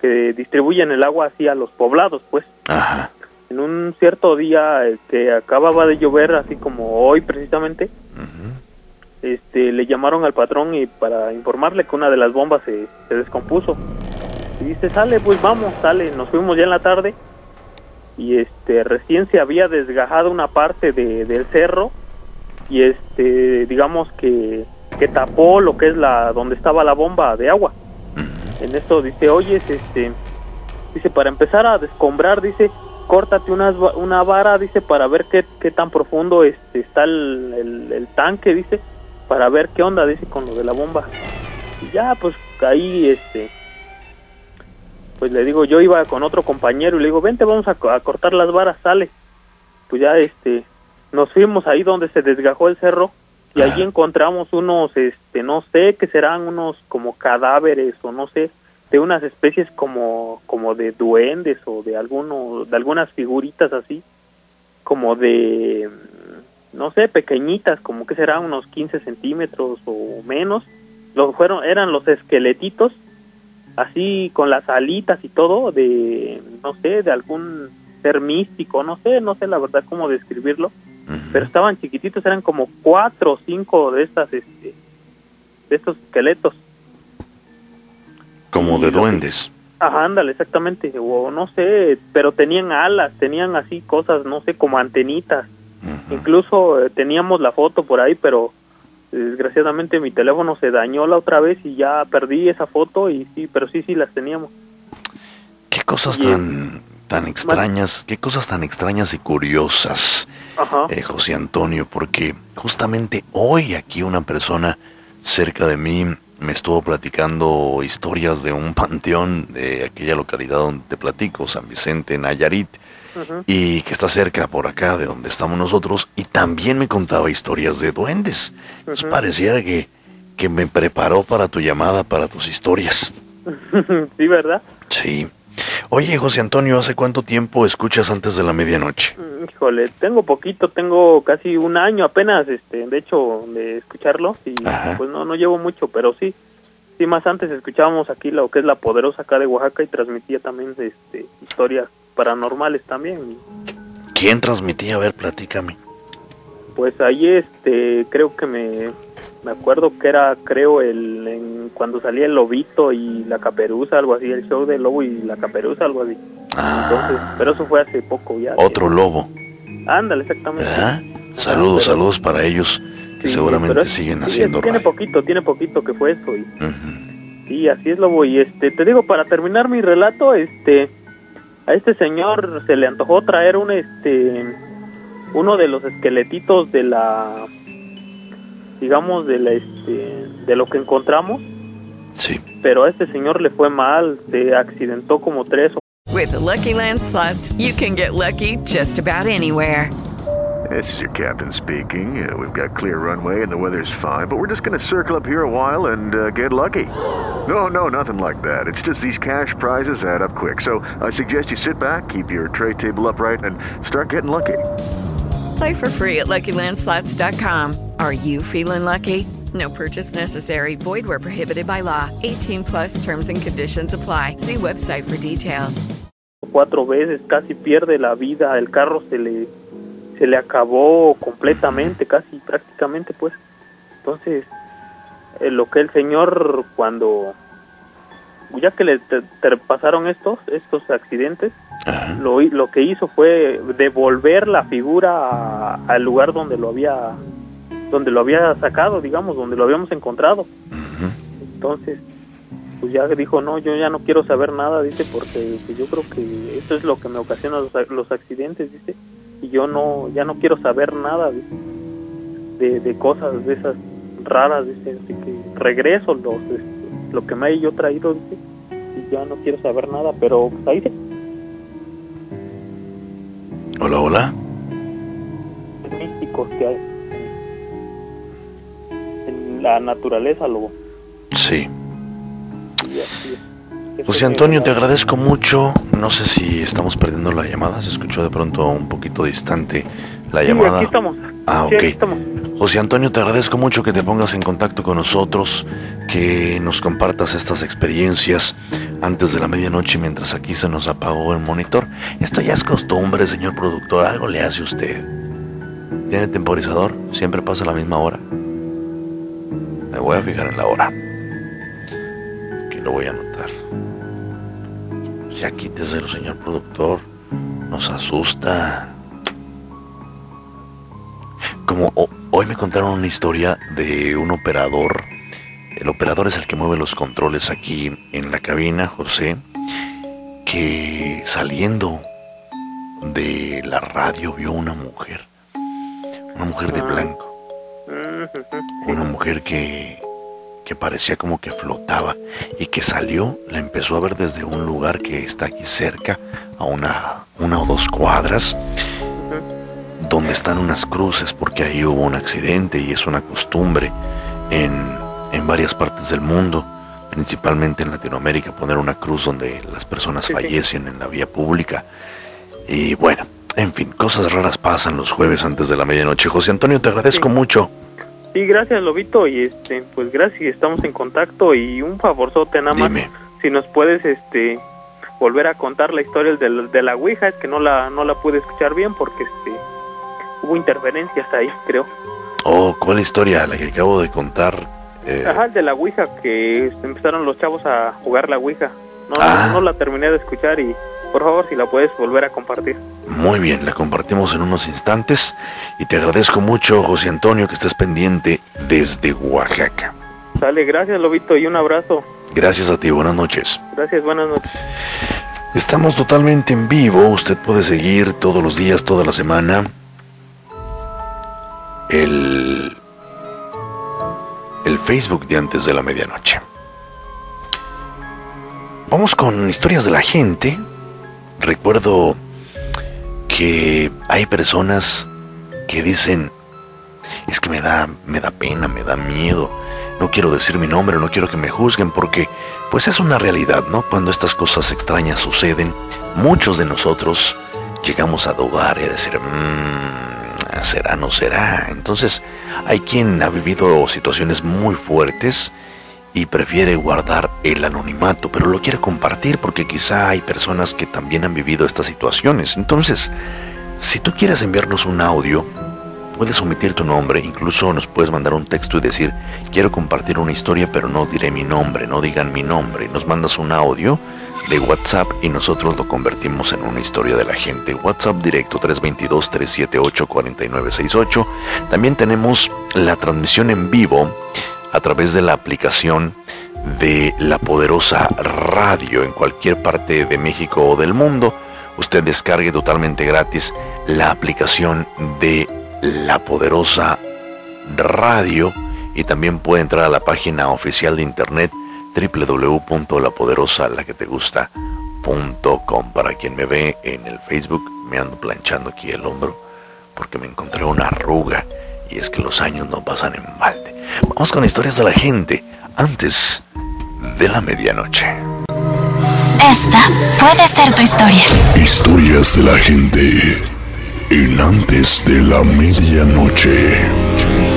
que distribuyen el agua así a los poblados, pues. En un cierto día que acababa de llover, así como hoy precisamente, este le llamaron al patrón y para informarle que una de las bombas se, se descompuso. Y dice, sale, pues vamos, sale. Nos fuimos ya en la tarde y este recién se había desgajado una parte de, del cerro y este digamos que, que tapó lo que es la donde estaba la bomba de agua. En esto dice, oye, este, dice, para empezar a descombrar, dice, córtate unas, va- una vara, dice, para ver qué, qué tan profundo este, está el, el, el tanque, dice, para ver qué onda, dice, con lo de la bomba. Y ya, pues ahí, este, pues le digo, yo iba con otro compañero y le digo, vente, vamos a, a cortar las varas, sale. Pues ya, este, nos fuimos ahí donde se desgajó el cerro y allí encontramos unos, este, no sé, que serán unos como cadáveres o no sé, de unas especies como, como de duendes o de alguno, de algunas figuritas así, como de, no sé, pequeñitas, como que serán unos 15 centímetros o menos. Los fueron, eran los esqueletitos, así con las alitas y todo, de, no sé, de algún ser místico, no sé, no sé la verdad cómo describirlo, pero estaban chiquititos, eran como cuatro o cinco de estas, este, de estos esqueletos. Como de duendes. Ajá, ándale, exactamente, o no sé, pero tenían alas, tenían así cosas, no sé, como antenitas. Incluso eh, teníamos la foto por ahí, pero eh, desgraciadamente mi teléfono se dañó la otra vez y ya perdí esa foto y sí, pero sí, sí las teníamos. Qué cosas tan, tan extrañas, qué cosas tan extrañas y curiosas, Ajá. eh, José Antonio, porque justamente hoy aquí una persona cerca de mí me estuvo platicando historias de un panteón de aquella localidad donde te platico, San Vicente, Nayarit, y que está cerca por acá de donde estamos nosotros, y también me contaba historias de duendes. Entonces pareciera que, que me preparó para tu llamada, para tus historias. sí, ¿verdad? Sí. Oye, José Antonio, ¿hace cuánto tiempo escuchas antes de la medianoche? Mm, Híjole, tengo poquito, tengo casi un año apenas, este, de hecho, de escucharlo y pues no, no llevo mucho, pero sí, sí, más antes escuchábamos aquí lo que es la poderosa acá de Oaxaca y transmitía también, este, historias paranormales también. ¿Quién transmitía? A ver, platícame. pues ahí, este, creo que me, me acuerdo que era, creo, el, en- cuando salía el lobito y la caperuza, algo así, el show del lobo y la caperuza, algo así. Entonces, pero eso fue hace poco ya. Otro lobo. Ándale, exactamente. ¿verdad? Saludos, pero- saludos para ellos que seguramente pero es- siguen sí, haciendo tiene radio. poquito, tiene poquito que fue eso. Y, Sí, así es, Lobo. Y este, te digo, para terminar mi relato, este, a este señor se le antojó traer un, este, uno de los esqueletitos de la, digamos, de la, este, de lo que encontramos. Sí. Pero a este señor le fue mal, se accidentó como tres With the Lucky Land slots, you can get lucky just about anywhere. This is your captain speaking. Uh, we've got clear runway and the weather's fine, but we're just going to circle up here a while and uh, get lucky. No, no, nothing like that. It's just these cash prizes add up quick. So I suggest you sit back, keep your tray table upright, and start getting lucky. Play for free at LuckyLandSlots.com. Are you feeling lucky? No purchase necessary. Void where prohibited by law. 18 plus terms and conditions apply. See website for details. cuatro veces, casi pierde la vida, el carro se le se le acabó completamente, casi prácticamente pues. Entonces, eh, lo que el señor cuando ya que le te- te pasaron estos estos accidentes, lo, lo que hizo fue devolver la figura al lugar donde lo había donde lo había sacado, digamos, donde lo habíamos encontrado. Entonces, pues ya dijo, no, yo ya no quiero saber nada, dice, porque pues, yo creo que esto es lo que me ocasiona los, ac- los accidentes, dice, y yo no, ya no quiero saber nada dice, de, de cosas de esas raras, dice, así que regreso los, este, lo que me haya yo traído, dice, y ya no quiero saber nada, pero pues, ahí se Hola, hola. místicos que hay en la naturaleza, lo Sí. y así es. José Antonio, te agradezco mucho. No sé si estamos perdiendo la llamada. Se escuchó de pronto un poquito distante la Sí, llamada. aquí estamos. Ah, Sí, ok. aquí estamos. José Antonio, te agradezco mucho que te pongas en contacto con nosotros, que nos compartas estas experiencias antes de la medianoche mientras aquí se nos apagó el monitor. Esto ya es costumbre, señor productor. Algo le hace usted. ¿Tiene temporizador? ¿Siempre pasa a la misma hora? Me voy a fijar en la hora. Que lo voy a anotar. Ya quíteselo, señor productor. Nos asusta. Como ho- hoy me contaron una historia de un operador. El operador es el que mueve los controles aquí en la cabina, José. Que saliendo de la radio vio una mujer. Una mujer de blanco. Una mujer que, que parecía como que flotaba y que salió, la empezó a ver desde un lugar que está aquí cerca, a una, una o dos cuadras, donde están unas cruces, porque ahí hubo un accidente y es una costumbre en, en varias partes del mundo, principalmente en Latinoamérica, poner una cruz donde las personas fallecen en la vía pública. Y bueno, en fin, cosas raras pasan los jueves antes de la medianoche. José Antonio, te agradezco mucho. Sí, gracias, Lobito. Y este, pues gracias, estamos en contacto. Y un favorzote nada más. Si nos puedes este volver a contar la historia de, la- de la Ouija, es que no la, no la pude escuchar bien porque este hubo interferencias ahí, creo. Oh, ¿cuál historia? La que acabo de contar. Eh, Ajá, el de la Ouija, que empezaron los chavos a jugar la Ouija. No, no- Ah. no la terminé de escuchar y por favor, si la puedes volver a compartir. Muy bien, la compartimos en unos instantes y te agradezco mucho, José Antonio, que estés pendiente desde Oaxaca. Sale, gracias, Lobito, y un abrazo. Gracias a ti, buenas noches. Gracias, buenas noches. Estamos totalmente en vivo, usted puede seguir todos los días, toda la semana, el, el Facebook de antes de la medianoche. Vamos con historias de la gente. Recuerdo que hay personas que dicen, es que me da, me da pena, me da miedo. No quiero decir mi nombre, no quiero que me juzguen porque pues es una realidad, ¿no? Cuando estas cosas extrañas suceden, muchos de nosotros llegamos a dudar y a decir, "Mm, ¿será, no será? Entonces hay quien ha vivido situaciones muy fuertes y prefiere guardar el anonimato, pero lo quiere compartir porque quizá hay personas que también han vivido estas situaciones. Entonces, si tú quieres enviarnos un audio, puedes omitir tu nombre, incluso nos puedes mandar un texto y decir, quiero compartir una historia, pero no diré mi nombre, no digan mi nombre. Nos mandas un audio de WhatsApp y nosotros lo convertimos en una historia de la gente. WhatsApp directo 322-378-4968. También tenemos la transmisión en vivo a través de la aplicación de la poderosa radio en cualquier parte de México o del mundo. Usted descargue totalmente gratis la aplicación de la poderosa radio y también puede entrar a la página oficial de internet www.lapoderosa.la-que-te-gusta.com para quien me ve en el Facebook me ando planchando aquí el hombro porque me encontré una arruga y es que los años no pasan en balde. Vamos con historias de la gente antes de la medianoche. Esta puede ser tu historia. Historias de la gente en antes de la medianoche.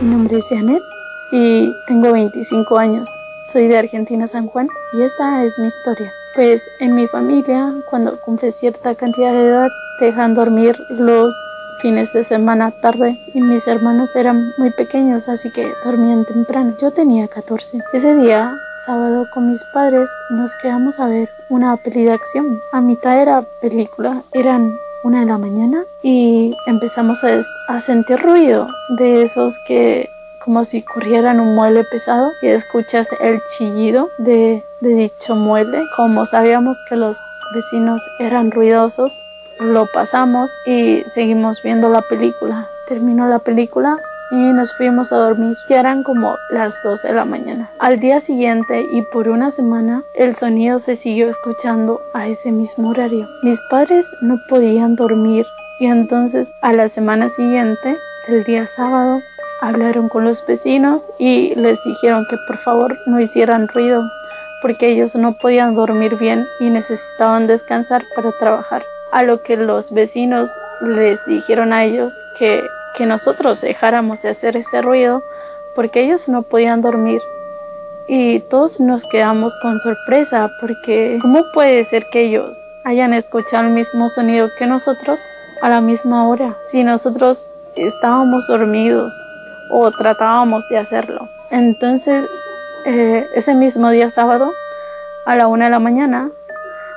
Mi nombre es Janet y tengo 25 años. Soy de Argentina, San Juan, y esta es mi historia. Pues en mi familia, cuando cumple cierta cantidad de edad, dejan dormir los fines de semana tarde y mis hermanos eran muy pequeños, así que dormían temprano. Yo tenía 14. Ese día, sábado, con mis padres nos quedamos a ver una peli de acción. A mitad de la película eran una de la mañana y empezamos a, a sentir ruido de esos que como si corrieran un mueble pesado y escuchas el chillido de, de dicho mueble. Como sabíamos que los vecinos eran ruidosos, lo pasamos y seguimos viendo la película. Terminó la película y nos fuimos a dormir. Ya eran como las 2 de la mañana. Al día siguiente y por una semana el sonido se siguió escuchando a ese mismo horario. Mis padres no podían dormir y entonces a la semana siguiente, del día sábado, hablaron con los vecinos y les dijeron que por favor no hicieran ruido porque ellos no podían dormir bien y necesitaban descansar para trabajar. A lo que los vecinos les dijeron a ellos que, que nosotros dejáramos de hacer este ruido porque ellos no podían dormir. Y todos nos quedamos con sorpresa porque ¿cómo puede ser que ellos hayan escuchado el mismo sonido que nosotros a la misma hora si nosotros estábamos dormidos o tratábamos de hacerlo? Entonces, eh, ese mismo día sábado, a la una de la mañana,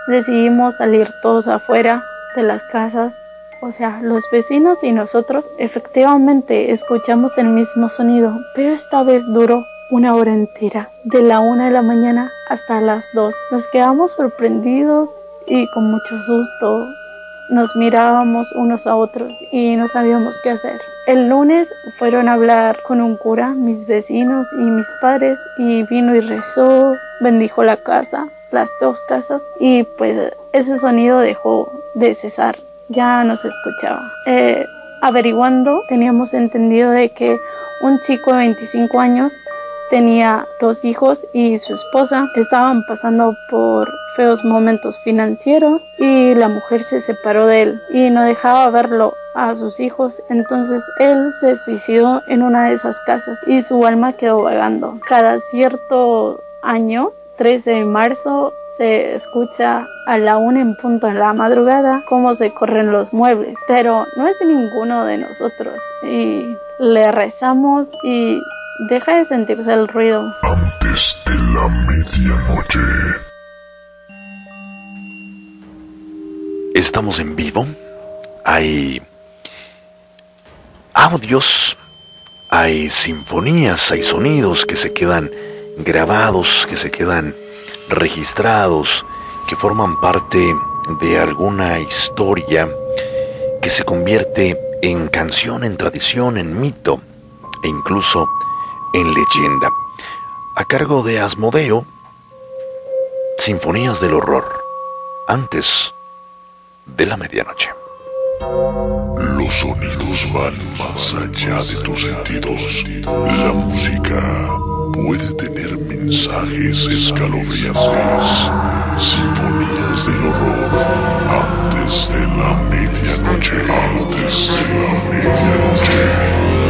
decidimos salir todos afuera de las casas o sea, los vecinos y nosotros efectivamente escuchamos el mismo sonido, pero esta vez duró una hora entera, de la una de la mañana hasta las dos. Nos quedamos sorprendidos y con mucho susto. Nos mirábamos unos a otros y no sabíamos qué hacer. El lunes fueron a hablar con un cura, mis vecinos y mis padres, y vino y rezó, bendijo la casa, las dos casas, y pues ese sonido dejó de cesar ya no se escuchaba. Eh, averiguando, teníamos entendido de que un chico de 25 años tenía dos hijos y su esposa estaban pasando por feos momentos financieros y la mujer se separó de él y no dejaba verlo a sus hijos entonces él se suicidó en una de esas casas y su alma quedó vagando cada cierto año 13 de marzo se escucha a la una en punto de la madrugada cómo se corren los muebles, pero no es ninguno de nosotros y le rezamos y deja de sentirse el ruido. Antes de la medianoche. Estamos en vivo. Hay audios, hay sinfonías, hay sonidos que se quedan grabados, que se quedan registrados, que forman parte de alguna historia que se convierte en canción, en tradición, en mito e incluso en leyenda. A cargo de Asmodeo, Sinfonías del Horror, antes de la medianoche. Los sonidos van más allá de tus sentidos. La música puede tener mensajes escalofriantes, sinfonías del horror, antes de la medianoche, antes de la medianoche.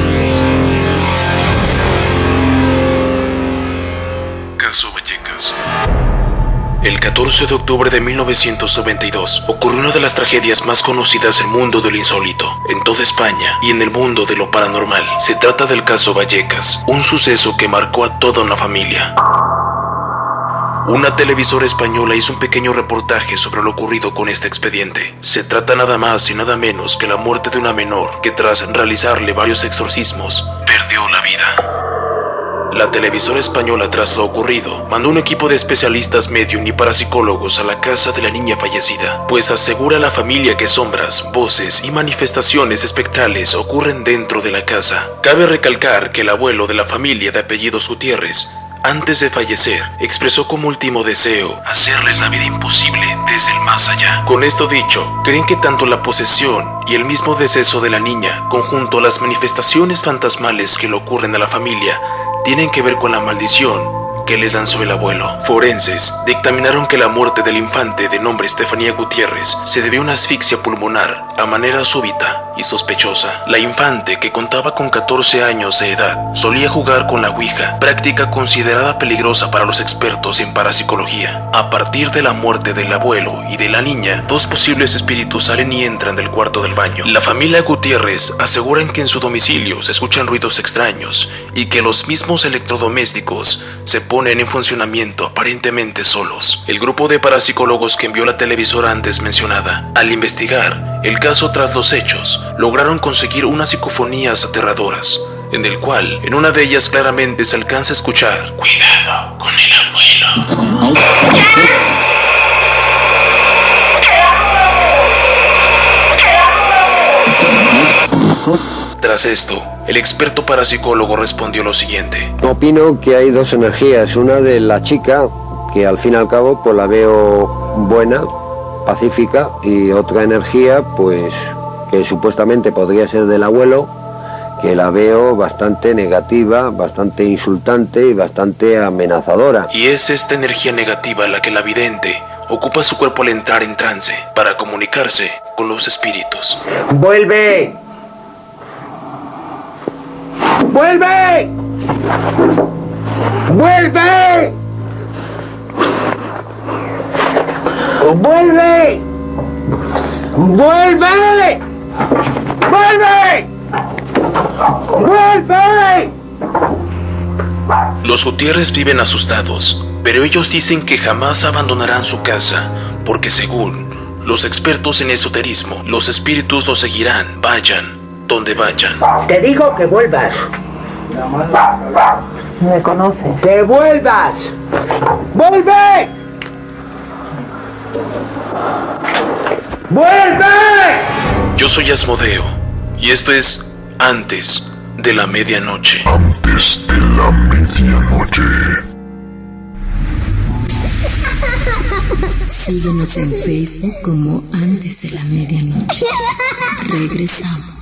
El 14 de octubre de 1992 ocurrió una de las tragedias más conocidas del mundo del insólito, en toda España y en el mundo de lo paranormal. Se trata del caso Vallecas, un suceso que marcó a toda una familia. Una televisora española hizo un pequeño reportaje sobre lo ocurrido con este expediente. Se trata nada más y nada menos que la muerte de una menor que tras realizarle varios exorcismos, perdió la vida. La televisora española, tras lo ocurrido, mandó un equipo de especialistas medium y parapsicólogos a la casa de la niña fallecida, pues asegura a la familia que sombras, voces y manifestaciones espectrales ocurren dentro de la casa. Cabe recalcar que el abuelo de la familia de apellidos Gutiérrez antes de fallecer, expresó como último deseo hacerles la vida imposible desde el más allá. Con esto dicho, creen que tanto la posesión y el mismo deceso de la niña, conjunto a las manifestaciones fantasmales que le ocurren a la familia, tienen que ver con la maldición que les lanzó el abuelo. Forenses dictaminaron que la muerte del infante de nombre Estefanía Gutiérrez se debió a una asfixia pulmonar a manera súbita y sospechosa. La infante, que contaba con 14 años de edad, solía jugar con la Ouija, práctica considerada peligrosa para los expertos en parapsicología. A partir de la muerte del abuelo y de la niña, dos posibles espíritus salen y entran del cuarto del baño. La familia Gutiérrez aseguran que en su domicilio se escuchan ruidos extraños y que los mismos electrodomésticos se ponen en funcionamiento aparentemente solos. El grupo de parapsicólogos que envió la televisora antes mencionada, al investigar el caso tras los hechos, lograron conseguir unas psicofonías aterradoras, en el cual en una de ellas claramente se alcanza a escuchar Cuidado con el abuelo. Tras esto, el experto parapsicólogo respondió lo siguiente. Opino que hay dos energías, una de la chica, que al fin y al cabo pues la veo buena, pacífica, y otra energía pues que supuestamente podría ser del abuelo, que la veo bastante negativa, bastante insultante y bastante amenazadora. Y es esta energía negativa la que la vidente ocupa su cuerpo al entrar en trance para comunicarse con los espíritus. ¡Vuelve! ¡Vuelve! ¡Vuelve! ¡Vuelve! ¡Vuelve! ¡Vuelve! ¡Vuelve! Los Gutiérrez viven asustados, pero ellos dicen que jamás abandonarán su casa, porque según los expertos en esoterismo, los espíritus los seguirán, vayan donde vayan. Te digo que vuelvas. Me conoces. ¡Que vuelvas! ¡Vuelve! ¡Vuelve! Yo soy Asmodeo, y esto es Antes de la Medianoche. Antes de la medianoche. Síguenos en Facebook como Antes de la Medianoche. Regresamos.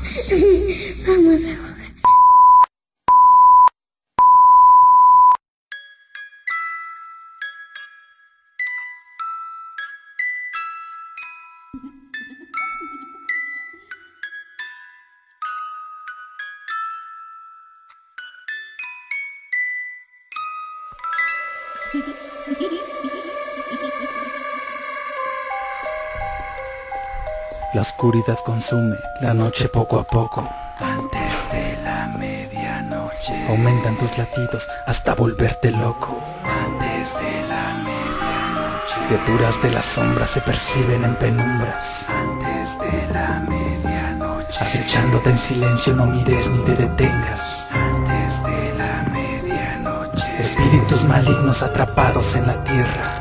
Vamos a jugar. La oscuridad consume la noche poco a poco. Antes de la medianoche. Aumentan tus latidos hasta volverte loco. Antes de la medianoche. Criaturas de las sombras se perciben en penumbras. Antes de la medianoche. Acechándote en silencio, no mires ni te detengas. Antes de la medianoche. Espíritus malignos atrapados en la tierra.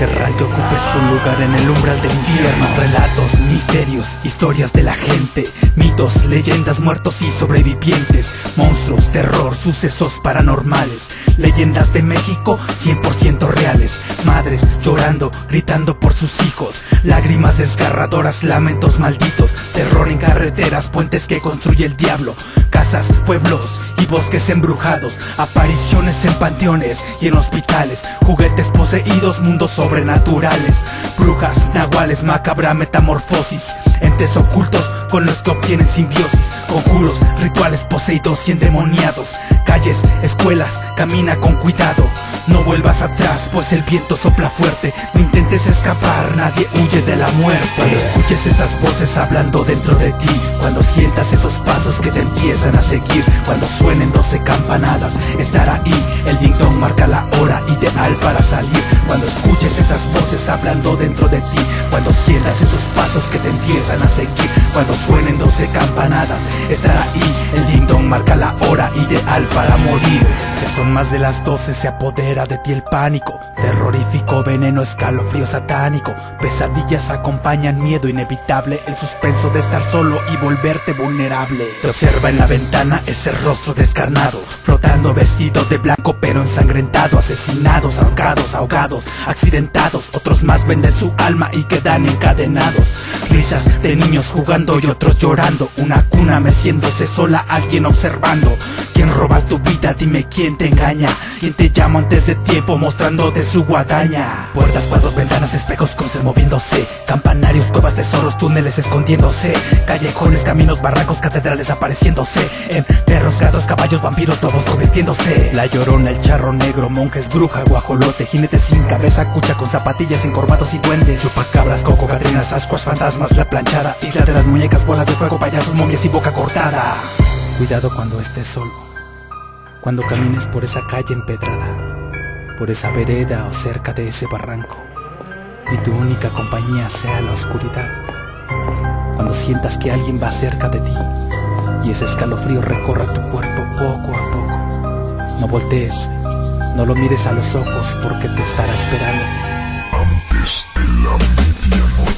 Que ocupe su lugar en el umbral del infierno. Relatos, misterios, historias de la gente, mitos, leyendas, muertos y sobrevivientes, monstruos, terror, sucesos paranormales, leyendas de México 100% reales, madres llorando, gritando por sus hijos, lágrimas desgarradoras, lamentos malditos, terror en carreteras, puentes que construye el diablo, casas, pueblos y bosques embrujados, apariciones en panteones y en hospitales, juguetes poseídos, mundos sobrenaturales, brujas, nahuales, macabra metamorfosis, entes ocultos con los que obtienen simbiosis, conjuros, rituales poseídos y endemoniados, calles, escuelas, camina con cuidado, no vuelvas atrás, pues el viento sopla fuerte, no intentes escapar, nadie huye de la muerte. Cuando escuches esas voces hablando dentro de ti, cuando sientas esos pasos que te empiezan a seguir, cuando suenen 12 campanadas, estar ahí, el ding dong marca la hora ideal para salir, cuando escuches esas voces hablando dentro de ti, cuando sientas esos pasos que te empiezan a seguir, cuando suenen 12 campanadas, estar ahí, el ding dong marca la hora ideal para morir. Ya son más de las 12, se apodera de ti el pánico, terrorífico veneno, escalofrío satánico, pesadillas acompañan miedo inevitable, el suspenso de estar solo y volverte vulnerable. Te observa en la ventana ese rostro descarnado, flotando vestido de blanco pero ensangrentado, asesinado asesinados, ahorcados, ahogados, accidentados. Otros más venden su alma y quedan encadenados. Risas de niños jugando y otros llorando. Una cuna meciéndose sola, alguien observando. ¿Quién roba tu vida? Dime quién te engaña. ¿Quién te llama antes de tiempo mostrándote su guadaña? Puertas, cuadros, ventanas, espejos, cruces moviéndose. Campanarios, cuevas, tesoros, túneles escondiéndose. Callejones, caminos, barrancos, catedrales apareciéndose. En perros, gatos, caballos, vampiros, lobos convirtiéndose. La llorona, el charro negro, monjes, bruja, guajolote, jinete sin cabeza, cucha con zapatillas, encorvados y duendes. Chupacabras, coco, catrinas, ascuas, fantasmas, la planchada, isla de las muñecas, bolas de fuego, payasos, momias y boca cortada. Cuidado cuando estés solo, cuando camines por esa calle empedrada, por esa vereda o cerca de ese barranco, y tu única compañía sea la oscuridad. Cuando sientas que alguien va cerca de ti y ese escalofrío recorra tu cuerpo poco a poco, no voltees, no lo mires a los ojos porque te estará esperando.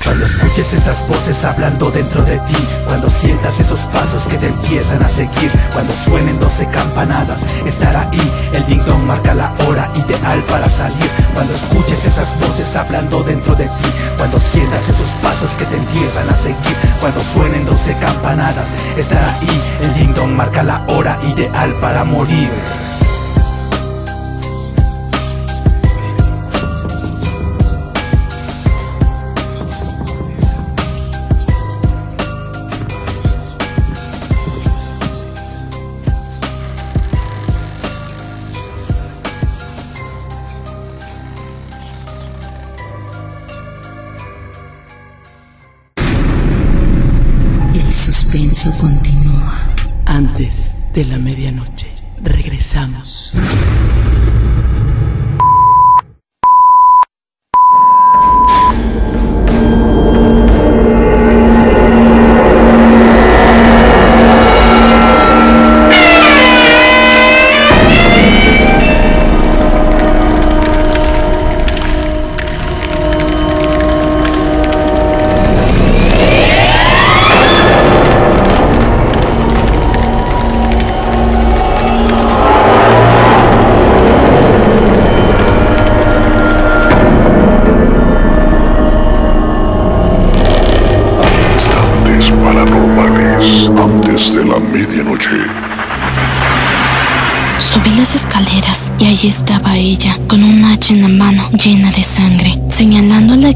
Cuando escuches esas voces hablando dentro de ti Cuando sientas esos pasos que te empiezan a seguir Cuando suenen 12 campanadas Estará ahí, el ding dong marca la hora ideal para salir. Cuando escuches esas voces hablando dentro de ti Cuando sientas esos pasos que te empiezan a seguir Cuando suenen 12 campanadas Estará ahí, el ding dong marca la hora ideal para morir de la medianoche, regresamos.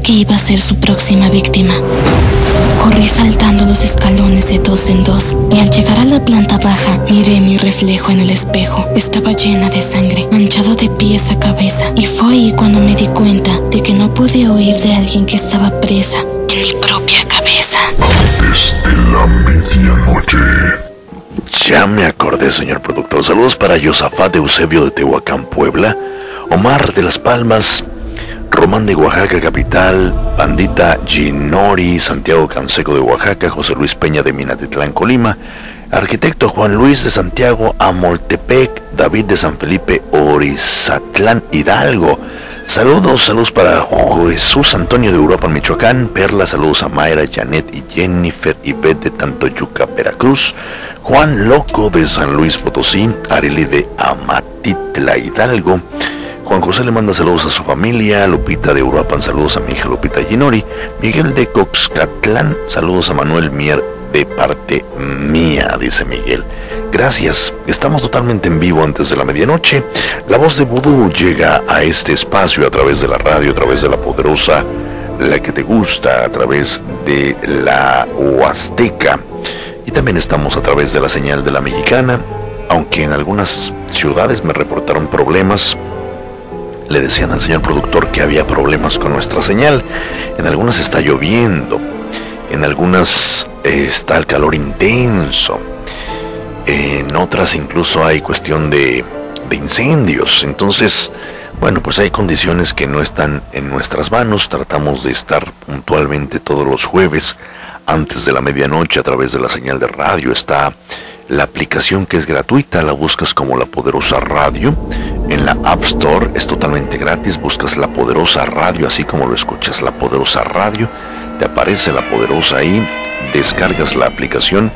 Que iba a ser su próxima víctima. Corrí saltando los escalones de dos en dos y al llegar a la planta baja miré mi reflejo en el espejo. Estaba llena de sangre, manchado de pies a cabeza y fue ahí cuando me di cuenta de que no pude huir de alguien que estaba presa en mi propia cabeza. Desde la medianoche. Ya me acordé, señor productor. Saludos para Yosafat Eusebio de Tehuacán, Puebla, Omar de Las Palmas, Román de Oaxaca, capital, Pandita Ginori, Santiago Canseco de Oaxaca, José Luis Peña de Minatitlán, Colima, arquitecto Juan Luis de Santiago, Amoltepec, David de San Felipe, Orizatlán, Hidalgo. Saludos, saludos para Jesús Antonio de Europa, Michoacán, Perla, saludos a Mayra, Janet y Jennifer y de Tantoyuca, Veracruz, Juan Loco de San Luis Potosí, Areli de Amatitla, Hidalgo, Juan José le manda saludos a su familia, Lupita de Uruapan, saludos a mi hija Lupita Ginori, Miguel de Coxcatlán, saludos a Manuel Mier de parte mía, dice Miguel. Gracias, estamos totalmente en vivo antes de la medianoche. La voz de Vudú llega a este espacio a través de la radio, a través de la poderosa, la que te gusta, a través de la Huasteca. Y también estamos a través de la señal de la mexicana, aunque en algunas ciudades me reportaron problemas le decían al señor productor que había problemas con nuestra señal. En algunas está lloviendo, en algunas eh, está el calor intenso, en otras incluso hay cuestión de, de incendios. Entonces, bueno, pues hay condiciones que no están en nuestras manos. Tratamos de estar puntualmente todos los jueves antes de la medianoche a través de la señal de radio. Está la aplicación que es gratuita, la buscas como la poderosa radio. En la App Store es totalmente gratis, buscas la poderosa radio así como lo escuchas, la poderosa radio. Te aparece la poderosa ahí, descargas la aplicación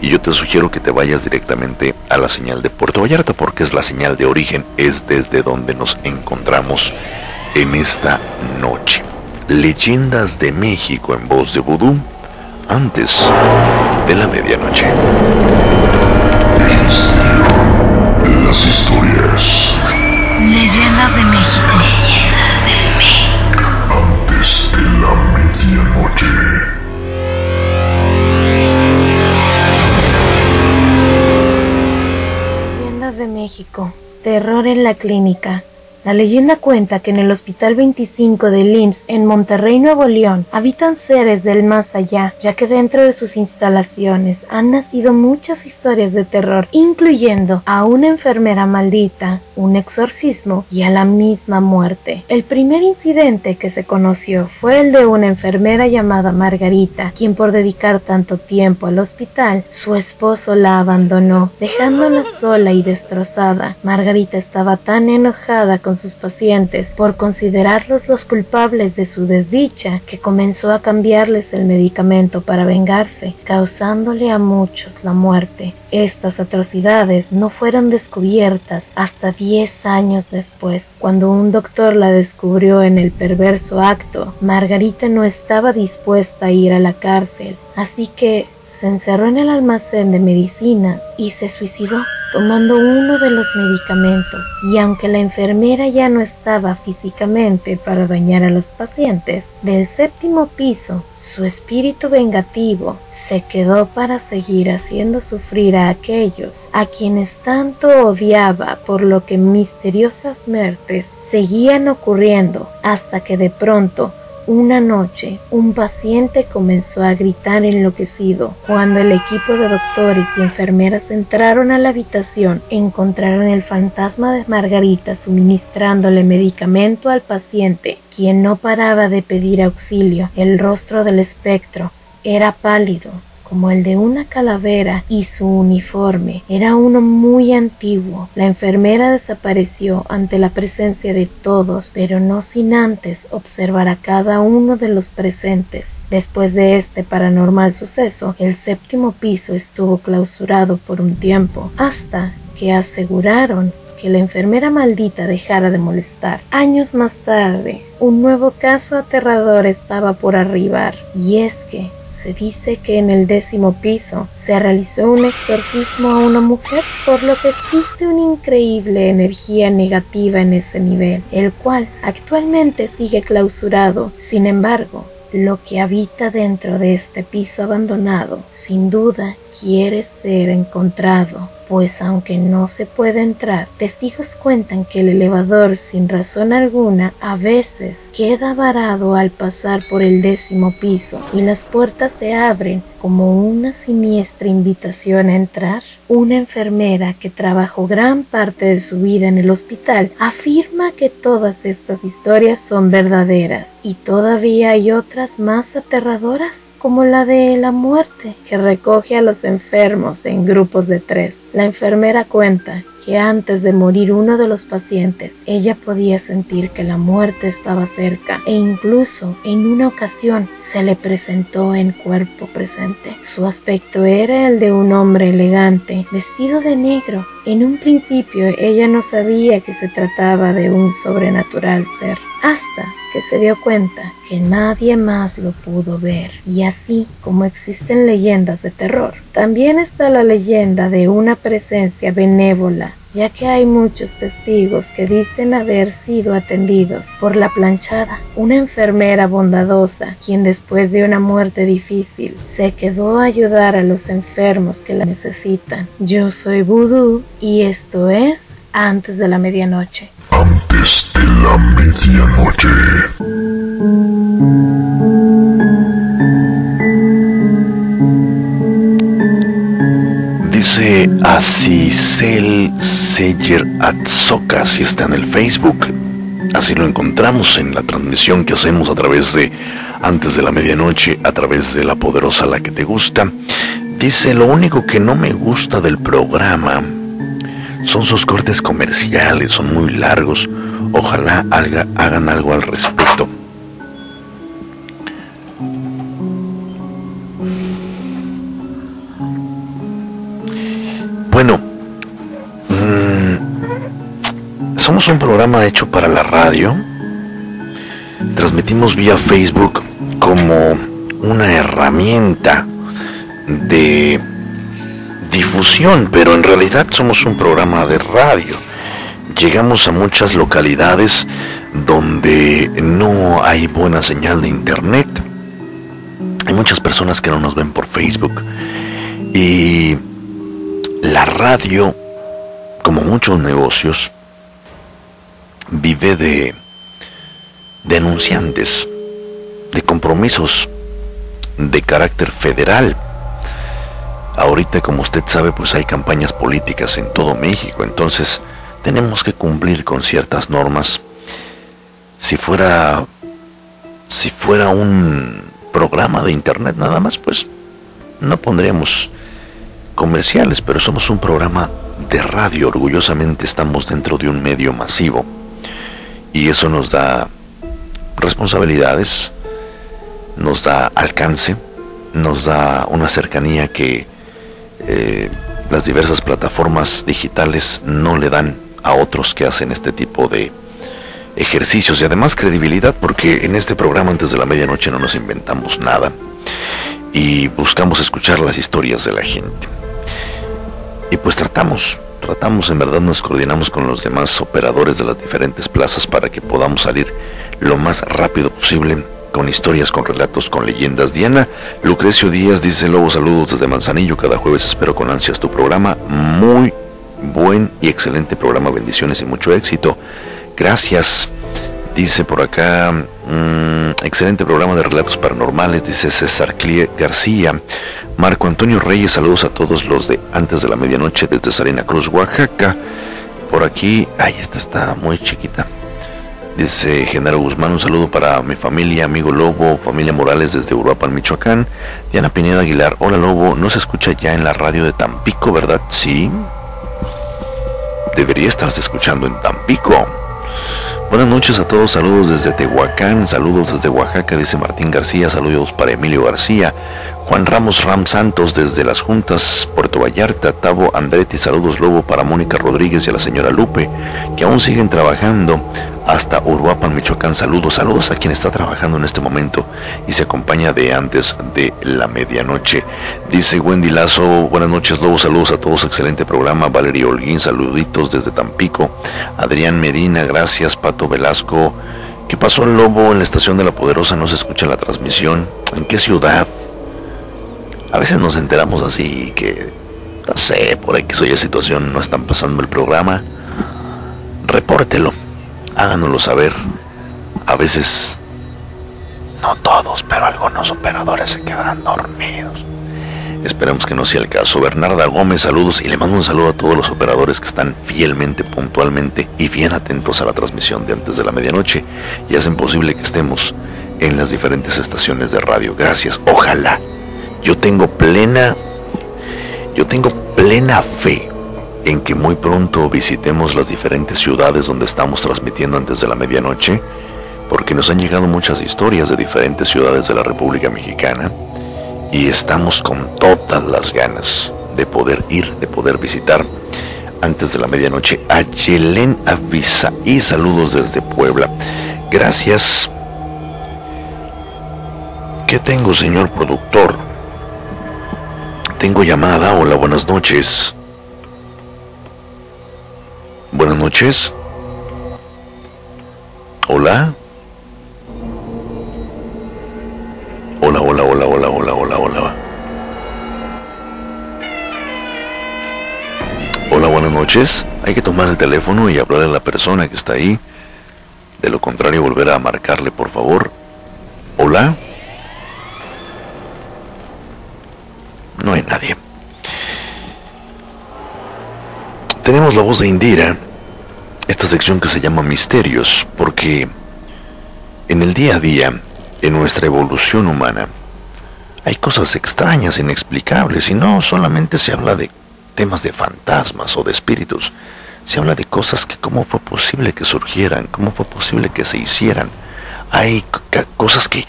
y yo te sugiero que te vayas directamente a la señal de Puerto Vallarta porque es la señal de origen, es desde donde nos encontramos en esta noche. Leyendas de México en voz de vudú antes de la medianoche. El misterio de las historias. Leyendas de México. Antes de la medianoche. Leyendas de México. Terror en la clínica. La leyenda cuenta que en el Hospital 25 de IMSS en Monterrey, Nuevo León, habitan seres del más allá, ya que dentro de sus instalaciones han nacido muchas historias de terror, incluyendo a una enfermera maldita, un exorcismo y a la misma muerte. El primer incidente que se conoció fue el de una enfermera llamada Margarita, quien por dedicar tanto tiempo al hospital, su esposo la abandonó, dejándola sola y destrozada. Margarita estaba tan enojada con sus pacientes por considerarlos los culpables de su desdicha que comenzó a cambiarles el medicamento para vengarse, causándole a muchos la muerte. Estas atrocidades no fueron descubiertas hasta 10 años después, cuando un doctor la descubrió en el perverso acto. Margarita no estaba dispuesta a ir a la cárcel, así que se encerró en el almacén de medicinas y se suicidó tomando uno de los medicamentos y aunque la enfermera ya no estaba físicamente para dañar a los pacientes, del séptimo piso su espíritu vengativo se quedó para seguir haciendo sufrir a aquellos a quienes tanto odiaba por lo que misteriosas muertes seguían ocurriendo hasta que de pronto una noche, un paciente comenzó a gritar enloquecido. Cuando el equipo de doctores y enfermeras entraron a la habitación, encontraron el fantasma de Margarita suministrándole medicamento al paciente, quien no paraba de pedir auxilio. El rostro del espectro era pálido, como el de una calavera y su uniforme era uno muy antiguo. La enfermera desapareció ante la presencia de todos, pero no sin antes observar a cada uno de los presentes. Después de este paranormal suceso, el séptimo piso estuvo clausurado por un tiempo, hasta que aseguraron que la enfermera maldita dejara de molestar. Años más tarde, un nuevo caso aterrador estaba por arribar, y es que se dice que en el décimo piso se realizó un exorcismo a una mujer, por lo que existe una increíble energía negativa en ese nivel, el cual actualmente sigue clausurado. Sin embargo, lo que habita dentro de este piso abandonado, sin duda, quiere ser encontrado pues aunque no se puede entrar, testigos cuentan que el elevador sin razón alguna a veces queda varado al pasar por el décimo piso y las puertas se abren como una siniestra invitación a entrar. Una enfermera que trabajó gran parte de su vida en el hospital afirma que todas estas historias son verdaderas y todavía hay otras más aterradoras como la de la muerte que recoge a los enfermos en grupos de tres. La enfermera cuenta que antes de morir uno de los pacientes, ella podía sentir que la muerte estaba cerca e incluso en una ocasión se le presentó en cuerpo presente. Su aspecto era el de un hombre elegante, vestido de negro. En un principio ella no sabía que se trataba de un sobrenatural ser, hasta que se dio cuenta que nadie más lo pudo ver. Y así como existen leyendas de terror, también está la leyenda de una presencia benévola ya que hay muchos testigos que dicen haber sido atendidos por la planchada, una enfermera bondadosa, quien después de una muerte difícil se quedó a ayudar a los enfermos que la necesitan. Yo soy Voodoo y esto es Antes de la Medianoche. De la medianoche. Dice Asisel Seyer Atzoka, si está en el Facebook. Así lo encontramos en la transmisión que hacemos a través de Antes de la Medianoche, a través de la poderosa La que te gusta. Dice, lo único que no me gusta del programa son sus cortes comerciales, son muy largos. Ojalá hagan algo al respecto. Bueno, mm, somos un programa hecho para la radio. Transmitimos vía Facebook como una herramienta de difusión, pero en realidad somos un programa de radio. Llegamos a muchas localidades donde no hay buena señal de internet. Hay muchas personas que no nos ven por Facebook. Y la radio, como muchos negocios, vive de, de anunciantes, de compromisos de carácter federal. Ahorita, como usted sabe, pues hay campañas políticas en todo México, entonces tenemos que cumplir con ciertas normas. Si fuera si fuera un programa de internet nada más, pues no pondríamos comerciales, pero somos un programa de radio, orgullosamente estamos dentro de un medio masivo. Y eso nos da responsabilidades, nos da alcance, nos da una cercanía que eh, las diversas plataformas digitales no le dan a otros que hacen este tipo de ejercicios y además credibilidad porque en este programa antes de la medianoche no nos inventamos nada y buscamos escuchar las historias de la gente. Y pues tratamos, tratamos, en verdad nos coordinamos con los demás operadores de las diferentes plazas para que podamos salir lo más rápido posible con historias, con relatos, con leyendas. Diana Lucrecio Díaz dice, Lobo, saludos desde Manzanillo, cada jueves espero con ansias tu programa, muy buen y excelente programa, bendiciones y mucho éxito. Gracias. Dice por acá, mm, excelente programa de relatos paranormales, dice César Clie García. Marco Antonio Reyes, saludos a todos los de antes de la medianoche desde Salina Cruz, Oaxaca. Por aquí, ay, esta está muy chiquita. Dice Genaro Guzmán, un saludo para mi familia, amigo Lobo, familia Morales desde Uruapan, Michoacán. Diana Pineda Aguilar, hola Lobo, no se escucha ya en la radio de Tampico, ¿verdad? Sí. Debería estarse escuchando en Tampico. Buenas noches a todos, saludos desde Tehuacán, saludos desde Oaxaca, dice Martín García, saludos para Emilio García, Juan Ramos Ram Santos desde las Juntas, Puerto Vallarta, Tavo Andretti, saludos Lobo para Mónica Rodríguez y a la señora Lupe, que aún siguen trabajando hasta Uruapan, Michoacán. Saludos, saludos a quien está trabajando en este momento y se acompaña de antes de la medianoche. Dice Wendy Lazo, buenas noches Lobo, saludos a todos, excelente programa. Valeria Holguín, saluditos desde Tampico. Adrián Medina, gracias. Pato Velasco, ¿qué pasó Lobo en la estación de La Poderosa? No se escucha la transmisión. ¿En qué ciudad? A veces nos enteramos así que, no sé, por aquí soy situación, no están pasando el programa. Repórtelo háganoslo saber. A veces, no todos, pero algunos operadores se quedan dormidos. Esperemos que no sea el caso. Bernarda Gómez, saludos y le mando un saludo a todos los operadores que están fielmente, puntualmente y bien atentos a la transmisión de antes de la medianoche y hacen posible que estemos en las diferentes estaciones de radio. Gracias. Ojalá. Yo tengo plena, yo tengo plena fe en que muy pronto visitemos las diferentes ciudades donde estamos transmitiendo antes de la medianoche, porque nos han llegado muchas historias de diferentes ciudades de la República Mexicana y estamos con todas las ganas de poder ir, de poder visitar antes de la medianoche a Yelén y saludos desde Puebla. Gracias. ¿Qué tengo, señor productor? Tengo llamada. Hola, buenas noches. Buenas noches. Hola. Hola, hola, hola, hola, hola, hola, hola. Hola, buenas noches. Hay que tomar el teléfono y hablarle a la persona que está ahí. De lo contrario, volver a marcarle, por favor. Hola. No hay nadie. Tenemos la voz de Indira esta sección que se llama Misterios, porque en el día a día, en nuestra evolución humana, hay cosas extrañas, inexplicables, y no solamente se habla de temas de fantasmas o de espíritus, se habla de cosas que cómo fue posible que surgieran, cómo fue posible que se hicieran. Hay cosas que,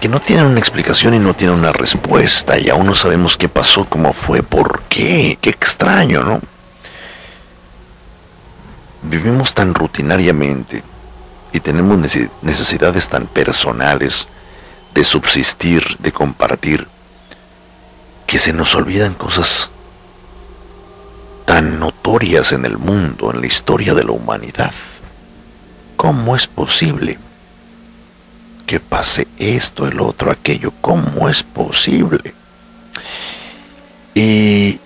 que no tienen una explicación y no tienen una respuesta, y aún no sabemos qué pasó, cómo fue, por qué, qué extraño, ¿no? vivimos tan rutinariamente y tenemos necesidades tan personales de subsistir, de compartir, que se nos olvidan cosas tan notorias en el mundo, en la historia de la humanidad. ¿Cómo es posible que pase esto, el otro, aquello? ¿Cómo es posible? Y,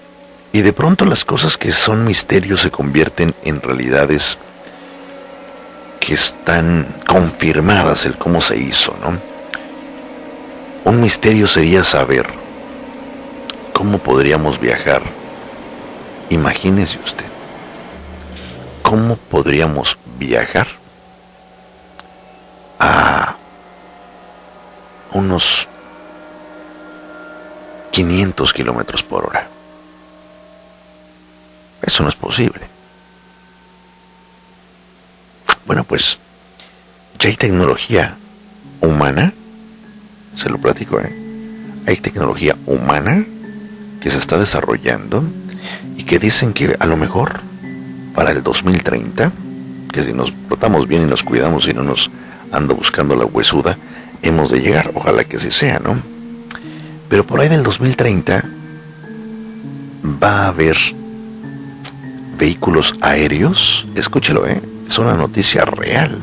y de pronto las cosas que son misterios se convierten en realidades que están confirmadas el cómo se hizo, ¿no? Un misterio sería saber cómo podríamos viajar. Imagínese usted, ¿cómo podríamos viajar a unos 500 kilómetros por hora? Eso no es posible. Bueno, pues ya hay tecnología humana, se lo platico, ¿eh? Hay tecnología humana que se está desarrollando y que dicen que a lo mejor para el 2030, que si nos portamos bien y nos cuidamos y no nos anda buscando la huesuda, hemos de llegar, ojalá que así sea, ¿no? Pero por ahí del 2030 va a haber vehículos aéreos, escúchelo, ¿eh? es una noticia real.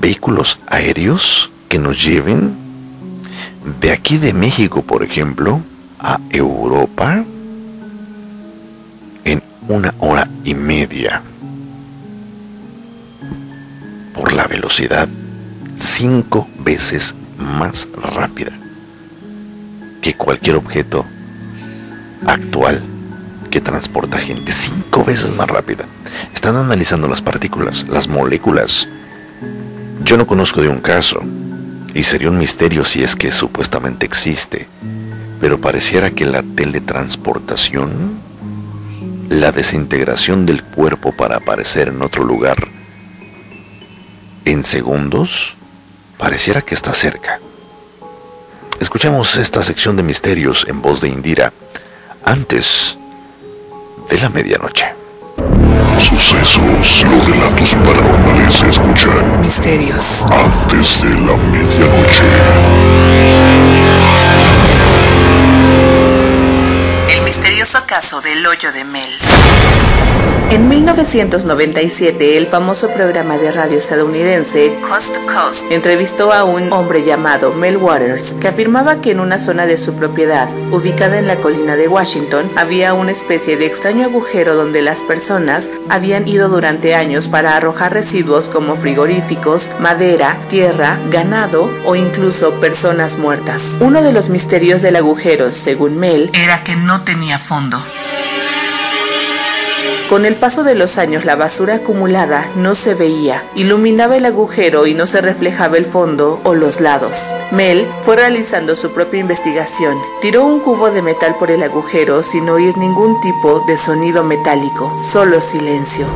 Vehículos aéreos que nos lleven de aquí de México, por ejemplo, a Europa en una hora y media por la velocidad cinco veces más rápida que cualquier objeto actual que transporta gente, cinco veces más rápida. Están analizando las partículas, las moléculas. Yo no conozco de un caso, y sería un misterio si es que supuestamente existe, pero pareciera que la teletransportación, la desintegración del cuerpo para aparecer en otro lugar en segundos, pareciera que está cerca. Escuchemos esta sección de misterios en voz de Indira antes de la medianoche. Sucesos, los relatos paranormales se escuchan. Misterios. Antes de la medianoche. Misterioso caso del hoyo de Mel. En 1997, el famoso programa de radio estadounidense Coast to Coast entrevistó a un hombre llamado Mel Waters que afirmaba que en una zona de su propiedad, ubicada en la colina de Washington, había una especie de extraño agujero donde las personas habían ido durante años para arrojar residuos como frigoríficos, madera, tierra, ganado o incluso personas muertas. Uno de los misterios del agujero, según Mel, era que no tenía fondo. Con el paso de los años la basura acumulada no se veía, iluminaba el agujero y no se reflejaba el fondo o los lados. Mel fue realizando su propia investigación. Tiró un cubo de metal por el agujero sin oír ningún tipo de sonido metálico, solo silencio.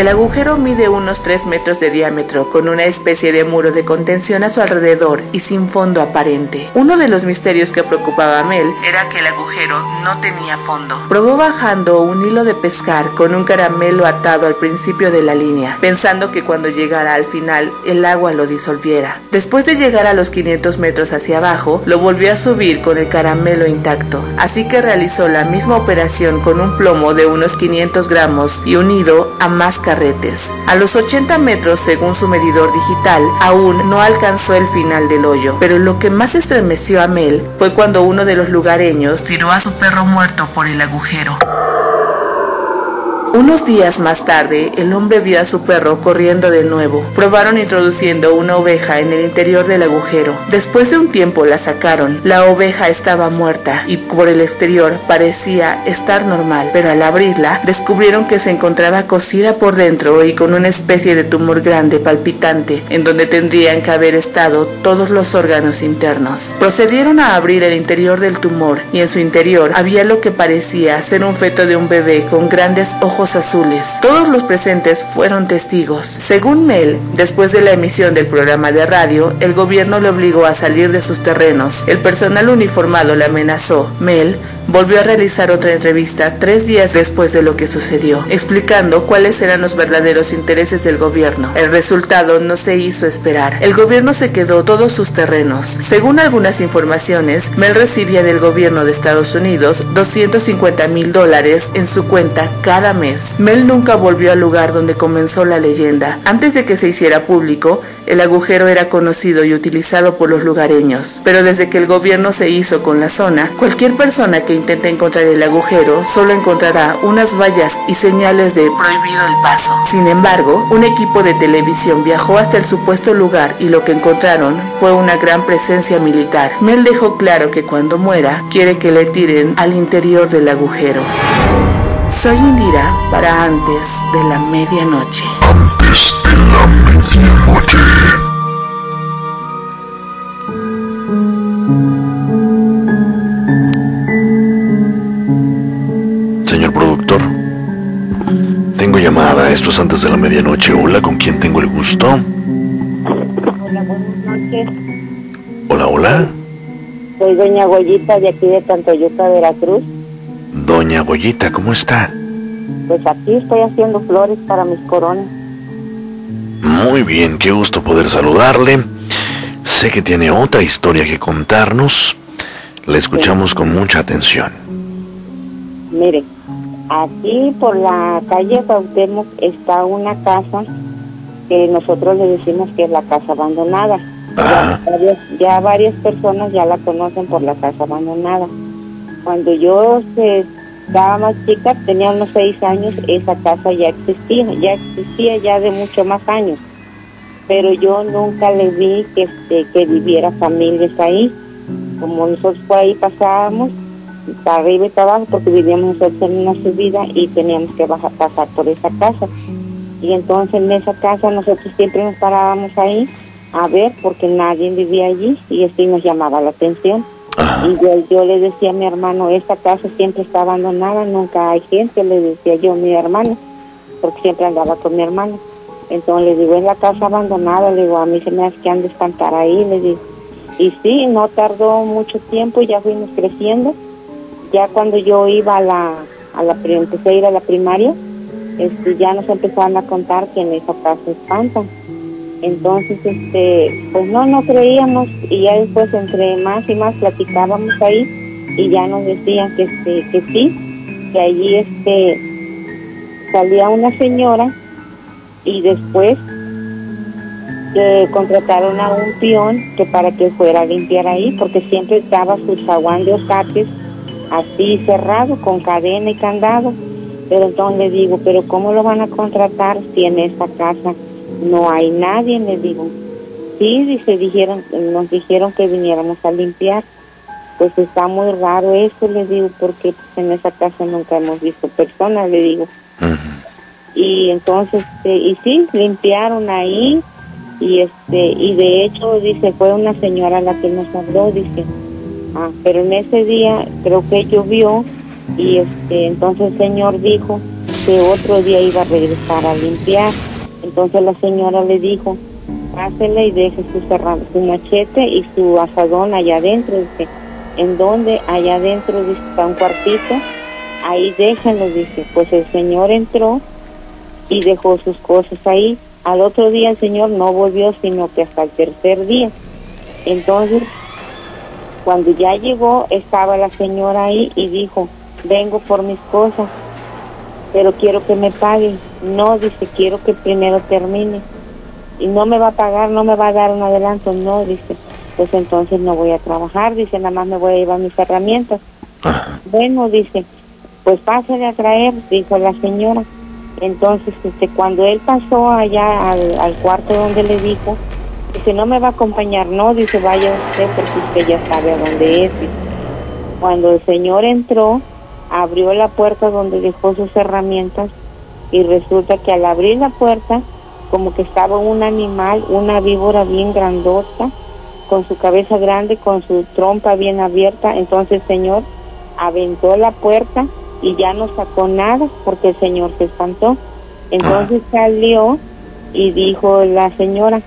El agujero mide unos 3 metros de diámetro, con una especie de muro de contención a su alrededor y sin fondo aparente. Uno de los misterios que preocupaba a Mel era que el agujero no tenía fondo. Probó bajando un hilo de pescar con un caramelo atado al principio de la línea, pensando que cuando llegara al final el agua lo disolviera. Después de llegar a los 500 metros hacia abajo, lo volvió a subir con el caramelo intacto, así que realizó la misma operación con un plomo de unos 500 gramos y unido a más A los 80 metros, según su medidor digital, aún no alcanzó el final del hoyo, pero lo que más estremeció a Mel fue cuando uno de los lugareños tiró a su perro muerto por el agujero. Unos días más tarde, el hombre vio a su perro corriendo de nuevo. Probaron introduciendo una oveja en el interior del agujero. Después de un tiempo la sacaron. La oveja estaba muerta y por el exterior parecía estar normal, pero al abrirla descubrieron que se encontraba cocida por dentro y con una especie de tumor grande palpitante, en donde tendrían que haber estado todos los órganos internos. Procedieron a abrir el interior del tumor y en su interior había lo que parecía ser un feto de un bebé con grandes ojos azules. Todos los presentes fueron testigos. Según Mel, después de la emisión del programa de radio, el gobierno le obligó a salir de sus terrenos. El personal uniformado le amenazó. Mel volvió a realizar otra entrevista tres días después de lo que sucedió, explicando cuáles eran los verdaderos intereses del gobierno. El resultado no se hizo esperar. El gobierno se quedó todos sus terrenos. Según algunas informaciones, Mel recibía del gobierno de Estados Unidos 250 mil dólares en su cuenta cada mes. Mel nunca volvió al lugar donde comenzó la leyenda. Antes de que se hiciera público, el agujero era conocido y utilizado por los lugareños, pero desde que el gobierno se hizo con la zona, cualquier persona que intente encontrar el agujero solo encontrará unas vallas y señales de prohibido el paso. Sin embargo, un equipo de televisión viajó hasta el supuesto lugar y lo que encontraron fue una gran presencia militar. Mel dejó claro que cuando muera quiere que le tiren al interior del agujero. Soy Indira para antes de la medianoche. Antes de la medianoche. Señor productor, tengo llamada. Esto es antes de la medianoche. Hola, ¿con quién tengo el gusto? Hola, buenas noches. Hola, hola. Soy doña Goyita de aquí de Tantoyuca, Veracruz. Doña Goyita, ¿cómo está? Pues aquí estoy haciendo flores para mis coronas. Muy bien, qué gusto poder saludarle. Sé que tiene otra historia que contarnos. Le escuchamos con mucha atención. Mire, aquí por la calle Cuauhtémoc está una casa que nosotros le decimos que es la casa abandonada. Ya, varias, ya varias personas ya la conocen por la casa abandonada. Cuando yo se, estaba más chica, tenía unos seis años, esa casa ya existía, ya existía ya de mucho más años. Pero yo nunca le vi que, este, que viviera familias ahí. Como nosotros por ahí pasábamos, para arriba y para abajo, porque vivíamos nosotros en una subida y teníamos que bajar, pasar por esa casa. Y entonces en esa casa nosotros siempre nos parábamos ahí a ver porque nadie vivía allí y así nos llamaba la atención. Y yo, le decía a mi hermano, esta casa siempre está abandonada, nunca hay gente, le decía yo a mi hermano, porque siempre andaba con mi hermano. Entonces le digo, es la casa abandonada, le digo, a mí se me hace que han de espantar ahí, le digo. Y sí, no tardó mucho tiempo, ya fuimos creciendo. Ya cuando yo iba a la, a la empecé a ir a la primaria, este, ya nos empezaron a contar que en esa casa espantan. Entonces, este, pues no, no creíamos y ya después entre más y más platicábamos ahí y ya nos decían que, este, que sí, que allí este, salía una señora y después que contrataron a un peón que para que fuera a limpiar ahí porque siempre estaba su zaguán de osates así cerrado con cadena y candado. Pero entonces le digo pero cómo lo van a contratar si en esta casa no hay nadie le digo. Sí dice dijeron nos dijeron que viniéramos a limpiar. Pues está muy raro eso le digo porque pues, en esa casa nunca hemos visto personas le digo. Y entonces este, y sí limpiaron ahí y este y de hecho dice fue una señora la que nos habló dice. Ah pero en ese día creo que llovió y este entonces el señor dijo que otro día iba a regresar a limpiar entonces la señora le dijo pásele y deje su su machete y su asadón allá adentro dice en donde allá adentro dice está un cuartito ahí déjenlo dice pues el señor entró y dejó sus cosas ahí. Al otro día el señor no volvió, sino que hasta el tercer día. Entonces, cuando ya llegó, estaba la señora ahí y dijo, vengo por mis cosas, pero quiero que me paguen. No, dice, quiero que primero termine. Y no me va a pagar, no me va a dar un adelanto. No, dice, pues entonces no voy a trabajar, dice, nada más me voy a llevar mis herramientas. Bueno, dice, pues pásale a traer, dijo la señora. Entonces, este, cuando él pasó allá al, al cuarto donde le dijo, dice, no me va a acompañar, no, dice, vaya usted porque usted ya sabe a dónde es. Cuando el señor entró, abrió la puerta donde dejó sus herramientas y resulta que al abrir la puerta, como que estaba un animal, una víbora bien grandota, con su cabeza grande, con su trompa bien abierta, entonces el señor aventó la puerta y ya no sacó nada porque el señor se espantó. Entonces salió y dijo la señora,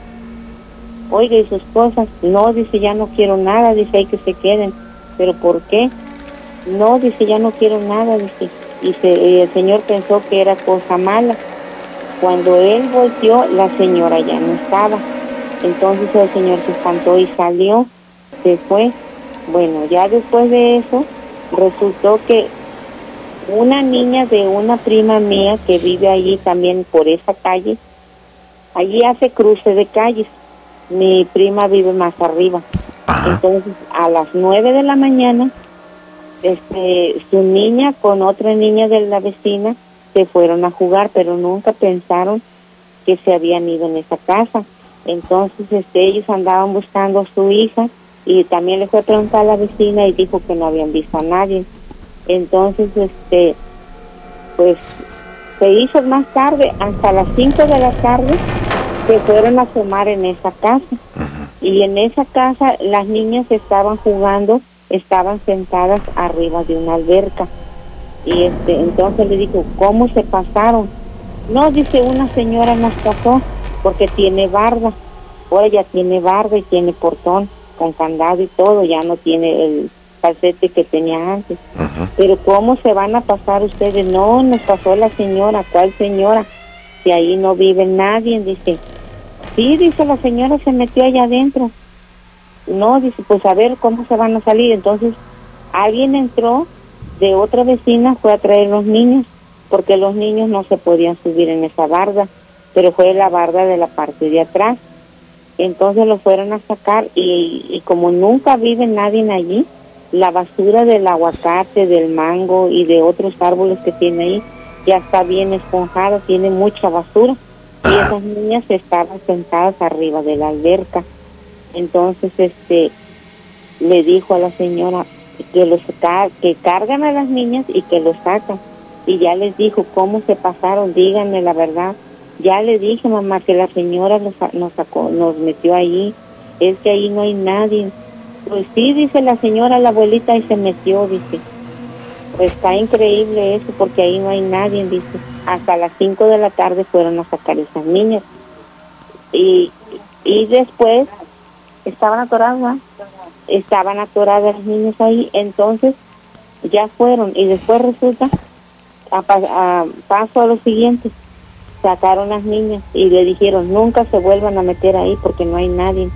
oiga, ¿y sus cosas? No, dice, ya no quiero nada, dice, hay que se queden. ¿Pero por qué? No, dice, ya no quiero nada, dice. Y se- el señor pensó que era cosa mala. Cuando él volteó, la señora ya no estaba. Entonces el señor se espantó y salió, se fue. Bueno, ya después de eso, resultó que una niña de una prima mía que vive allí también por esa calle, allí hace cruce de calles. Mi prima vive más arriba. Entonces, a las nueve de la mañana, este, su niña con otra niña de la vecina se fueron a jugar, pero nunca pensaron que se habían ido en esa casa. Entonces, este, ellos andaban buscando a su hija y también le fue a preguntar a la vecina y dijo que no habían visto a nadie. Entonces, este, pues se hizo más tarde, hasta las 5 de la tarde, se fueron a asomar en esa casa. Y en esa casa las niñas estaban jugando, estaban sentadas arriba de una alberca. Y este, entonces le dijo, ¿cómo se pasaron? No, dice una señora nos pasó porque tiene barba. Ahora ya tiene barba y tiene portón con candado y todo, ya no tiene el calcete que tenía antes. Pero ¿cómo se van a pasar ustedes? No, nos pasó la señora. ¿Cuál señora? Si ahí no vive nadie, dice. Sí, dice la señora, se metió allá adentro. No, dice, pues a ver cómo se van a salir. Entonces, alguien entró de otra vecina, fue a traer los niños, porque los niños no se podían subir en esa barda, pero fue la barda de la parte de atrás. Entonces lo fueron a sacar y, y como nunca vive nadie allí, la basura del aguacate, del mango y de otros árboles que tiene ahí ya está bien esponjada, tiene mucha basura. Y esas niñas estaban sentadas arriba de la alberca. Entonces, este, le dijo a la señora que los que cargan a las niñas y que los sacan. Y ya les dijo cómo se pasaron, díganme la verdad. Ya le dije, mamá, que la señora nos, nos sacó, nos metió ahí. Es que ahí no hay nadie. Pues sí, dice la señora, la abuelita, y se metió, dice. Pues está increíble eso, porque ahí no hay nadie, dice. Hasta las 5 de la tarde fueron a sacar esas niñas. Y, y después estaban atoradas, estaban atoradas las niñas ahí, entonces ya fueron. Y después resulta, a, pa- a paso a lo siguiente, sacaron las niñas y le dijeron, nunca se vuelvan a meter ahí porque no hay nadie.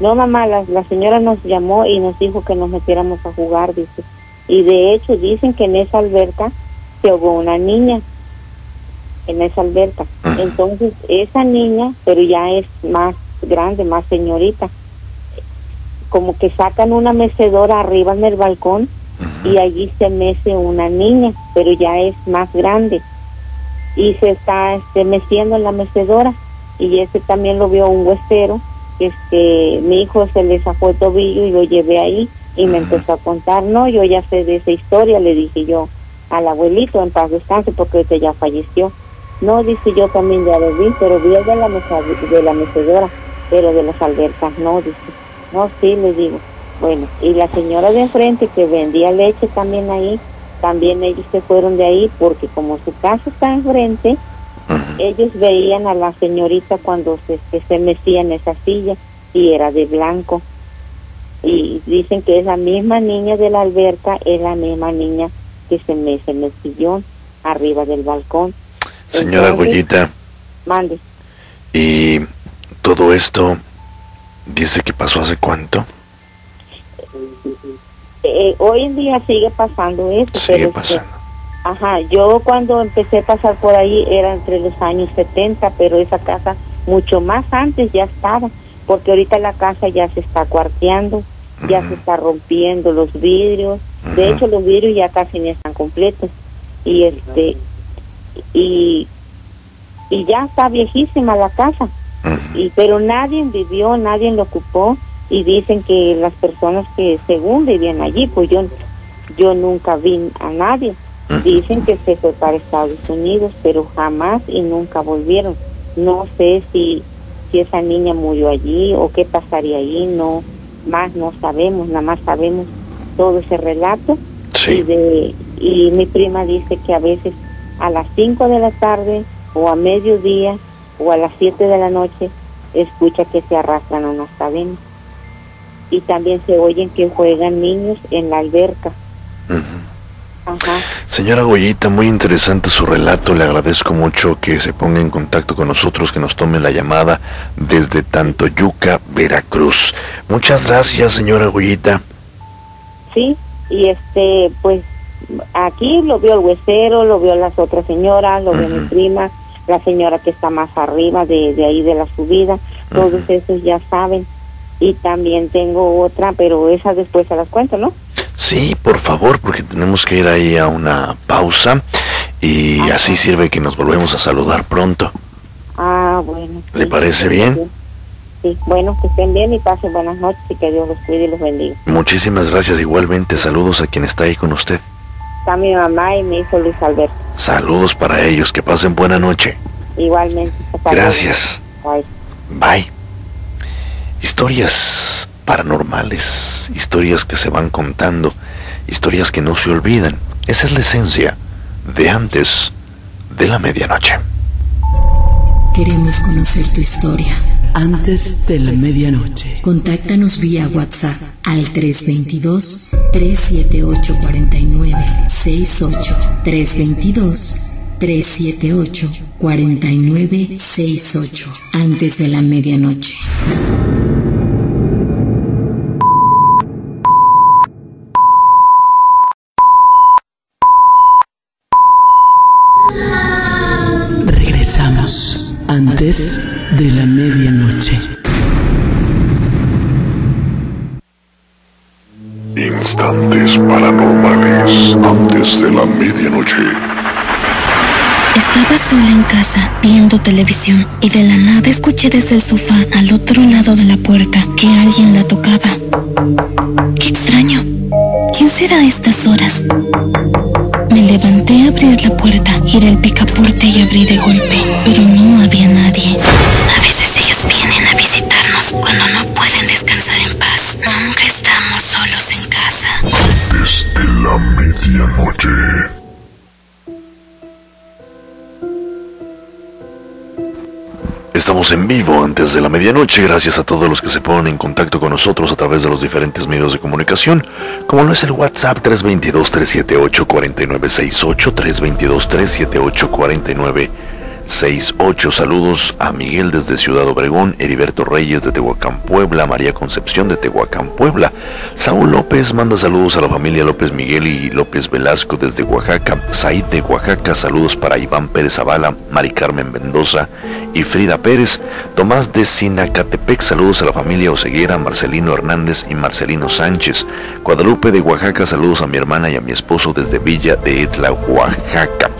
No, mamá, la, la señora nos llamó y nos dijo que nos metiéramos a jugar, dice. Y de hecho dicen que en esa alberca se ahogó una niña, en esa alberca. Entonces esa niña, pero ya es más grande, más señorita, como que sacan una mecedora arriba en el balcón y allí se mece una niña, pero ya es más grande. Y se está este, meciendo en la mecedora. Y ese también lo vio un huesero este mi hijo se le sacó el tobillo y lo llevé ahí y me empezó a contar. No yo ya sé de esa historia le dije yo al abuelito en paz descanse porque ahorita ya falleció. No dice yo también ya lo vi pero vi el de la mesa, de la mecedora pero de las albercas no dice no sí le digo bueno y la señora de enfrente que vendía leche también ahí también ellos se fueron de ahí porque como su casa está enfrente, ellos veían a la señorita cuando se, que se mecía en esa silla y era de blanco. Y dicen que esa misma niña de la alberca es la misma niña que se mece en el sillón arriba del balcón. Señora Goyita, Mande. ¿y todo esto dice que pasó hace cuánto? Eh, hoy en día sigue pasando eso. Sigue pasando. ajá, yo cuando empecé a pasar por ahí era entre los años 70, pero esa casa mucho más antes ya estaba, porque ahorita la casa ya se está cuarteando, ya se está rompiendo los vidrios, de hecho los vidrios ya casi ni están completos y este y y ya está viejísima la casa y pero nadie vivió nadie lo ocupó y dicen que las personas que según vivían allí pues yo yo nunca vi a nadie. Dicen que se fue para Estados Unidos pero jamás y nunca volvieron. No sé si si esa niña murió allí o qué pasaría allí no más no sabemos nada más sabemos todo ese relato. Y de y mi prima dice que a veces a las 5 de la tarde o a mediodía o a las 7 de la noche escucha que se arrastran unas cadenas y también se oyen que juegan niños en la alberca Señora Goyita, muy interesante su relato. Le agradezco mucho que se ponga en contacto con nosotros, que nos tome la llamada desde Tantoyuca, Veracruz. Muchas gracias, señora Goyita. Sí, y este, pues aquí lo vio el huesero, lo vio las otras señoras, lo vio mi prima, la señora que está más arriba de, de ahí de la subida, todos esos ya saben. Y también tengo otra, pero esa después se las cuento, ¿no? Sí, por favor, porque tenemos que ir ahí a una pausa y así sirve que nos volvemos a saludar pronto. Ah, bueno. ¿Le parece bien? Sí, bueno, que estén bien y pasen buenas noches y que Dios los cuide y los bendiga. Muchísimas gracias. Igualmente, saludos a quien está ahí con usted. Está mi mamá y mi hijo Luis Alberto. Saludos para ellos. Que pasen buena noche. Igualmente. Gracias. Bye. Bye. Historias paranormales, historias que se van contando, historias que no se olvidan. Esa es la esencia de antes de la medianoche. Queremos conocer tu historia. Antes de la medianoche. Contáctanos vía WhatsApp al 322-378-4968. 322-378-4968. Antes de la medianoche. Regresamos antes de la medianoche. Instantes paranormales antes de la medianoche. Estaba sola en casa viendo televisión y de la nada escuché desde el sofá al otro lado de la puerta que alguien la tocaba. Qué extraño. ¿Quién será a estas horas? Me levanté a abrir la puerta, giré el picaporte y abrí de golpe, pero no había nadie. A veces ellos vienen a visitarnos cuando no medianoche. Estamos en vivo antes de la medianoche, gracias a todos los que se ponen en contacto con nosotros a través de los diferentes medios de comunicación, como lo es el WhatsApp 322-378-4968, 322-378-4968. Saludos a Miguel desde Ciudad Obregón, Heriberto Reyes de Tehuacán, Puebla, María Concepción de Tehuacán, Puebla. Saúl López manda saludos a la familia López Miguel y López Velasco desde Oaxaca. Said de Oaxaca, saludos para Iván Pérez Zavala, Mari Carmen Mendoza y Frida Pérez. Tomás de Sinacatepec, saludos a la familia Oseguera, Marcelino Hernández y Marcelino Sánchez. Guadalupe de Oaxaca, saludos a mi hermana y a mi esposo desde Villa de Etla, Oaxaca.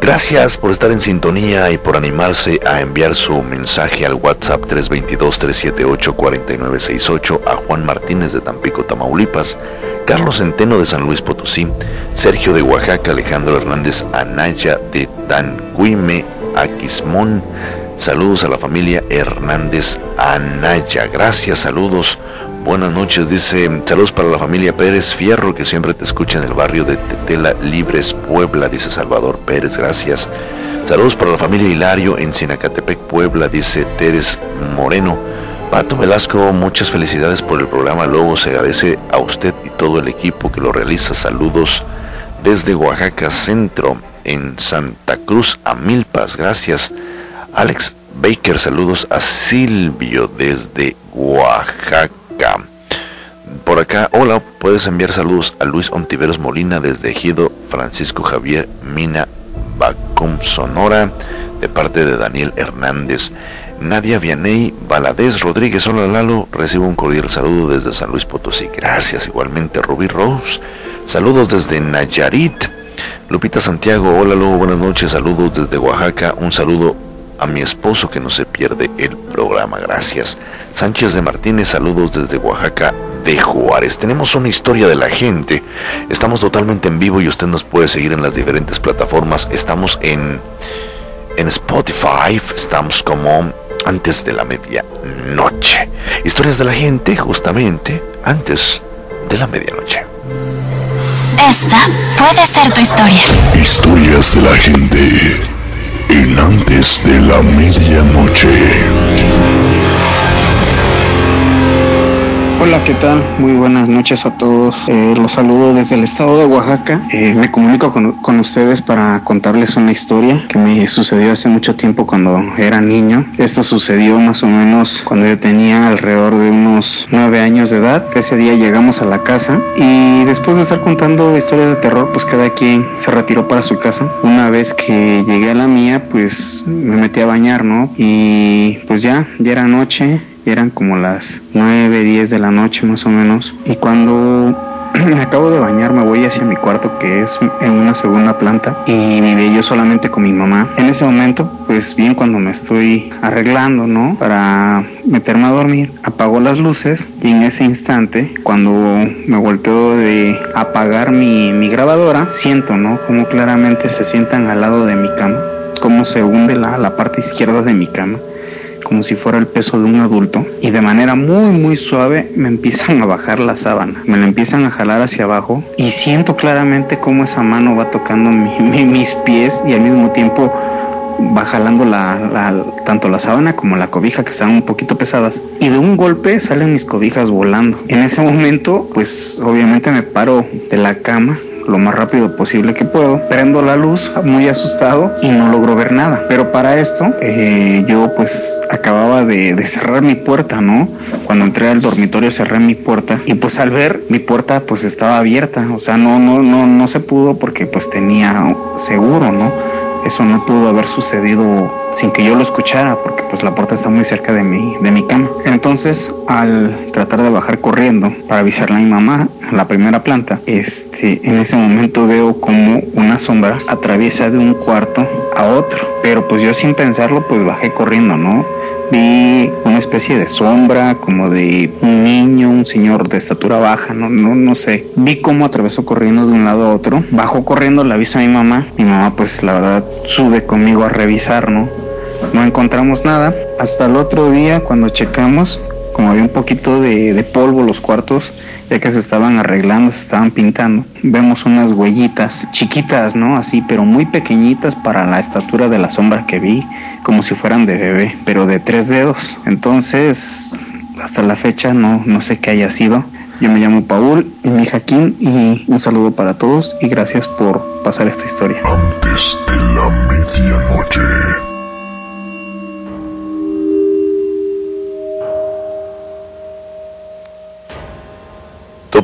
Gracias por estar en sintonía y por animarse a enviar su mensaje al WhatsApp 322-378-4968 a Juan Martínez de Tampico, Tamaulipas, Carlos Centeno de San Luis Potosí, Sergio de Oaxaca, Alejandro Hernández Anaya de Tanquime, Aquismón. Saludos a la familia Hernández Anaya. Gracias, saludos. Buenas noches, dice, saludos para la familia Pérez Fierro, que siempre te escucha en el barrio de Tetela Libres, Puebla, dice Salvador Pérez, gracias. Saludos para la familia Hilario en Sinacatepec, Puebla, dice Teres Moreno. Pato Velasco, muchas felicidades por el programa Lobo, se agradece a usted y todo el equipo que lo realiza. Saludos desde Oaxaca Centro, en Santa Cruz, a Milpas, gracias. Alex Baker, saludos a Silvio desde Oaxaca. Por acá, hola, puedes enviar saludos a Luis Ontiveros Molina desde Ejido, Francisco Javier Mina Bacum Sonora, de parte de Daniel Hernández. Nadia Vianey Valadez Rodríguez, hola Lalo, recibo un cordial saludo desde San Luis Potosí. Gracias, igualmente Rubí Rose. Saludos desde Nayarit. Lupita Santiago, hola Lalo, buenas noches, saludos desde Oaxaca. Un saludo a mi esposo que no se pierde el programa. Gracias. Sánchez de Martínez, saludos desde Oaxaca de Juárez. Tenemos una historia de la gente. Estamos totalmente en vivo y usted nos puede seguir en las diferentes plataformas. Estamos en, en Spotify, estamos como antes de la medianoche. Historias de la gente justamente antes de la medianoche. Esta puede ser tu historia. Historias de la gente en antes de la medianoche. Hola, ¿qué tal? Muy buenas noches a todos. Eh, los saludo desde el estado de Oaxaca. Eh, me comunico con, con, ustedes para contarles una historia que me sucedió hace mucho tiempo cuando era niño. Esto sucedió más o menos cuando yo tenía alrededor de unos nueve años de edad. Ese día llegamos a la casa y después de estar contando historias de terror, pues cada quien se retiró para su casa. Una vez que llegué a la mía, pues me metí a bañar, ¿no? Y pues ya, ya era noche eran como las 9, 10 de la noche más o menos. Y cuando me acabo de bañar, me voy hacia mi cuarto que es en una segunda planta y viví yo solamente con mi mamá. En ese momento, pues bien cuando me estoy arreglando, ¿no? Para meterme a dormir, apago las luces y en ese instante, cuando me volteo de apagar mi, mi grabadora, siento, ¿no? Como claramente se sientan al lado de mi cama, como se hunde la, la parte izquierda de mi cama como si fuera el peso de un adulto y de manera muy muy suave me empiezan a bajar la sábana, me la empiezan a jalar hacia abajo y siento claramente cómo esa mano va tocando mis pies y al mismo tiempo va jalando la, tanto la sábana como la cobija que están un poquito pesadas y de un golpe salen mis cobijas volando. En ese momento pues obviamente me paro de la cama lo más rápido posible que puedo. Prendo la luz muy asustado y no logro ver nada. Pero para esto eh, yo pues acababa de, de, cerrar mi puerta, ¿no? Cuando entré al dormitorio cerré mi puerta y pues al ver mi puerta pues estaba abierta. O sea, no, no, no, no se pudo porque pues tenía seguro, ¿no? Eso no pudo haber sucedido sin que yo lo escuchara porque pues la puerta está muy cerca de mi, de mi cama. Entonces al tratar de bajar corriendo para avisarle a mi mamá en la primera planta, este, en ese momento veo como una sombra atraviesa de un cuarto a otro. Pero pues yo sin pensarlo pues bajé corriendo, ¿no? Vi una especie de sombra, como de un niño, un señor de estatura baja, no, no, no sé. Vi cómo atravesó corriendo de un lado a otro. Bajó corriendo, la aviso a mi mamá. Mi mamá, pues la verdad, sube conmigo a revisar, ¿no? No encontramos nada. Hasta el otro día, cuando checamos, como había un poquito de, de, polvo los cuartos, ya que se estaban arreglando, se estaban pintando. Vemos unas huellitas chiquitas, ¿no? Así, pero muy pequeñitas para la estatura de la sombra que vi, como si fueran de bebé, pero de tres dedos. Entonces, hasta la fecha no, no sé qué haya sido. Yo me llamo Paul y mi hija Kim y un saludo para todos y gracias por pasar esta historia. Antes de la medianoche.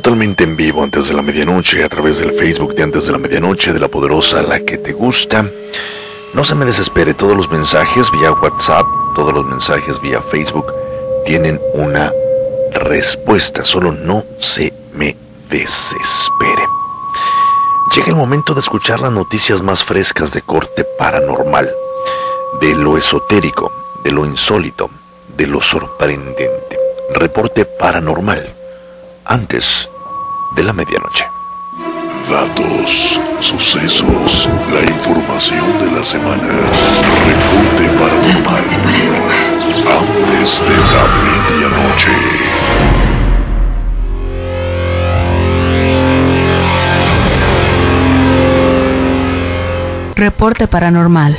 Totalmente en vivo antes de la medianoche a través del Facebook de antes de la medianoche de la poderosa la que te gusta. No se me desespere, todos los mensajes vía WhatsApp, todos los mensajes vía Facebook tienen una respuesta, solo no se me desespere. Llega el momento de escuchar las noticias más frescas de corte paranormal, de lo esotérico, de lo insólito, de lo sorprendente. Reporte paranormal antes de la medianoche. Datos, sucesos, la información de la semana. Reporte paranormal. Antes de la medianoche. Reporte paranormal.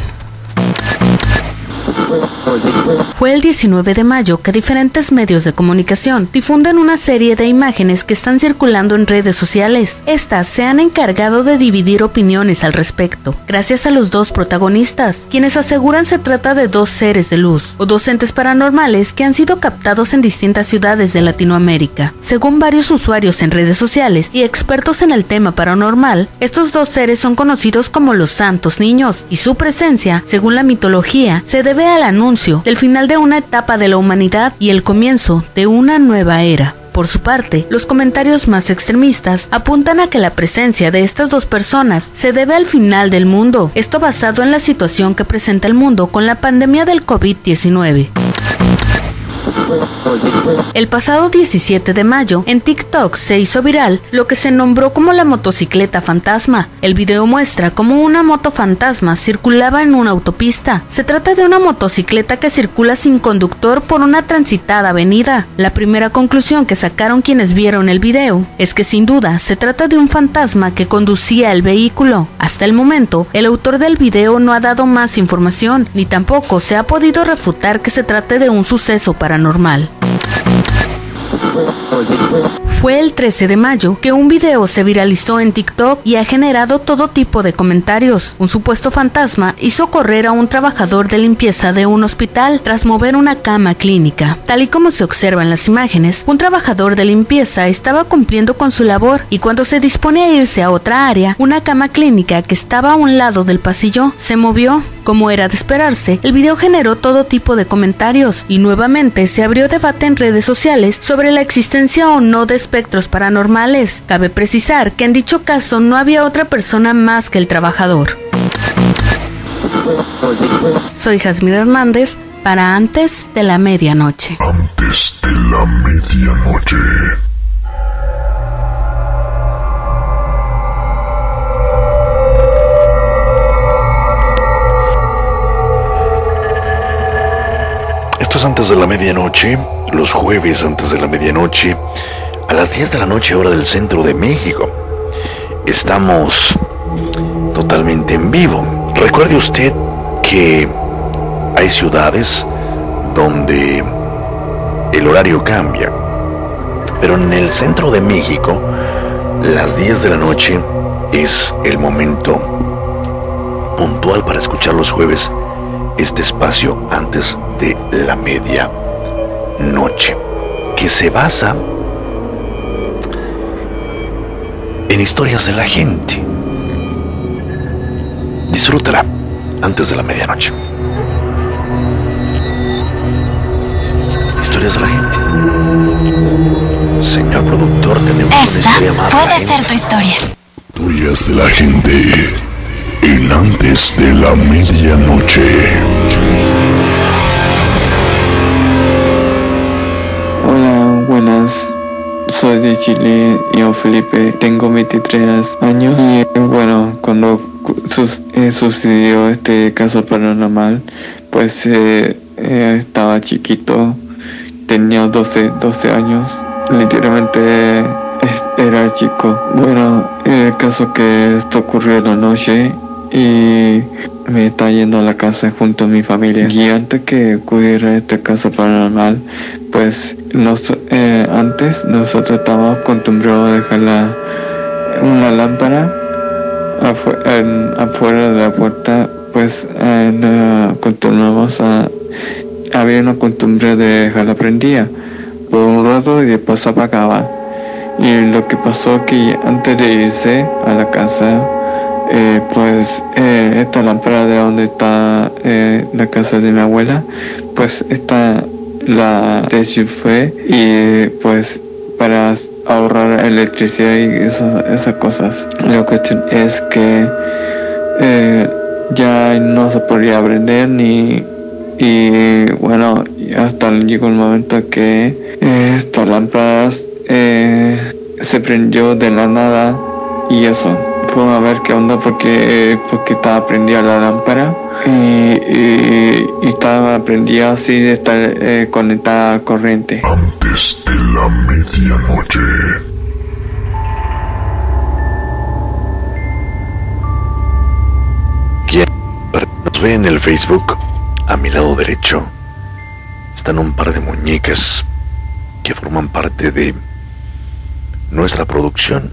Fue el 19 de mayo que diferentes medios de comunicación difunden una serie de imágenes que están circulando en redes sociales. Estas se han encargado de dividir opiniones al respecto, gracias a los dos protagonistas, quienes aseguran se trata de dos seres de luz o docentes paranormales que han sido captados en distintas ciudades de Latinoamérica. Según varios usuarios en redes sociales y expertos en el tema paranormal, estos dos seres son conocidos como los santos niños y su presencia, según la mitología, se debe al anuncio del final de una etapa de la humanidad y el comienzo de una nueva era. Por su parte, los comentarios más extremistas apuntan a que la presencia de estas dos personas se debe al final del mundo, esto basado en la situación que presenta el mundo con la pandemia del COVID-19. El pasado 17 de mayo, en TikTok se hizo viral lo que se nombró como la motocicleta fantasma. El video muestra cómo una moto fantasma circulaba en una autopista. Se trata de una motocicleta que circula sin conductor por una transitada avenida. La primera conclusión que sacaron quienes vieron el video es que sin duda se trata de un fantasma que conducía el vehículo. Hasta el momento, el autor del video no ha dado más información, ni tampoco se ha podido refutar que se trate de un suceso paranormal. Fue el 13 de mayo que un video se viralizó en TikTok y ha generado todo tipo de comentarios. Un supuesto fantasma hizo correr a un trabajador de limpieza de un hospital tras mover una cama clínica. Tal y como se observa en las imágenes, un trabajador de limpieza estaba cumpliendo con su labor y cuando se dispone a irse a otra área, una cama clínica que estaba a un lado del pasillo se movió. Como era de esperarse, el video generó todo tipo de comentarios y nuevamente se abrió debate en redes sociales sobre la existencia o no de espectros paranormales. Cabe precisar que en dicho caso no había otra persona más que el trabajador. Soy Jasmine Hernández para antes de la medianoche. Antes de la medianoche. Esto es antes de la medianoche, los jueves antes de la medianoche, a las 10 de la noche hora del centro de México. Estamos totalmente en vivo. Recuerde usted que hay ciudades donde el horario cambia, pero en el centro de México, las 10 de la noche es el momento puntual para escuchar los jueves este espacio antes de la media noche, que se basa en historias de la gente. Disfrútala antes de la medianoche. Historias de la gente. Señor productor, tenemos una historia más. puede la ser gente. tu historia. Historias de la gente. En antes de la medianoche. Soy de Chile, yo Felipe, tengo 23 años y bueno, cuando eh, sucedió este caso paranormal, pues eh, eh, estaba chiquito, tenía 12, 12 años, literalmente era chico. Bueno, el caso que esto ocurrió en la noche y me está yendo a la casa junto a mi familia. Y antes que ocurriera este caso paranormal, pues eh, antes nosotros estábamos acostumbrados a dejar una lámpara afuera de la puerta, pues eh, nos a... Había una costumbre de dejarla prendida por un rato y después apagaba. Y lo que pasó que antes de irse a la casa, eh, pues eh, esta lámpara de donde está la casa de mi abuela, pues esta la desenchufé y pues para ahorrar electricidad y esas, cosas. La cuestión es que eh, ya no se podía prender ni y bueno hasta llegó el momento que eh, estas lámparas eh, se prendió de la nada y eso fue a ver qué onda porque porque estaba prendida la lámpara y, y- estaba prendida así de estar eh, conectada a corriente Antes de la medianoche. Quien nos ve en el Facebook, a mi lado derecho, están un par de muñecas que forman parte de nuestra producción.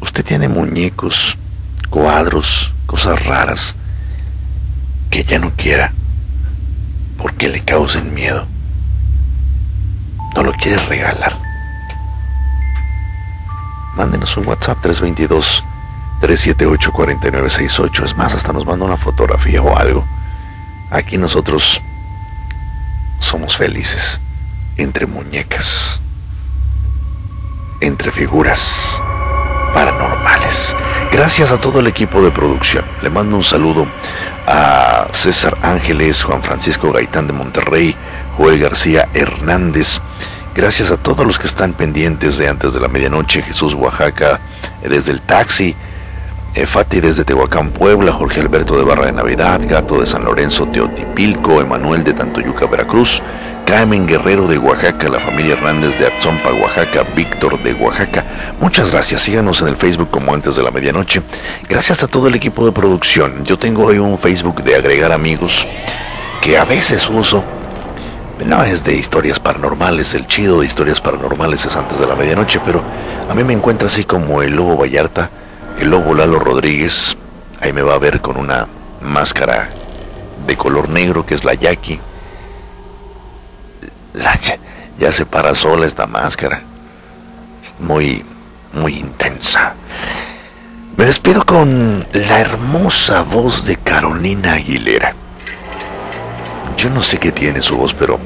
Usted tiene muñecos, cuadros, cosas raras que ya no quiera porque le causen miedo. No lo quiere regalar. Mándenos un WhatsApp 322 378 4968. Es más, hasta nos manda una fotografía o algo. Aquí nosotros somos felices entre muñecas, entre figuras paranormales. Gracias a todo el equipo de producción. Le mando un saludo a César Ángeles, Juan Francisco Gaitán de Monterrey, Joel García Hernández. Gracias a todos los que están pendientes de antes de la medianoche. Jesús Oaxaca desde el taxi. eh, Fati desde Tehuacán, Puebla, Jorge Alberto de Barra de Navidad, Gato de San Lorenzo, Teotipilco, Emanuel de Tantoyuca, Veracruz, Carmen Guerrero de Oaxaca, la familia Hernández de Atzompa, Oaxaca, Víctor de Oaxaca. Muchas gracias, síganos en el Facebook como antes de la medianoche. Gracias a todo el equipo de producción. Yo tengo hoy un Facebook de agregar amigos que a veces uso No es de historias paranormales, el chido de historias paranormales es antes de la medianoche, pero a mí me encuentra así como el lobo Vallarta, el lobo Lalo Rodríguez, ahí me va a ver con una máscara de color negro que es la Jackie. La, ya se para sola esta máscara, muy, muy intensa. Me despido con la hermosa voz de Carolina Aguilera. Yo no sé qué tiene su voz, pero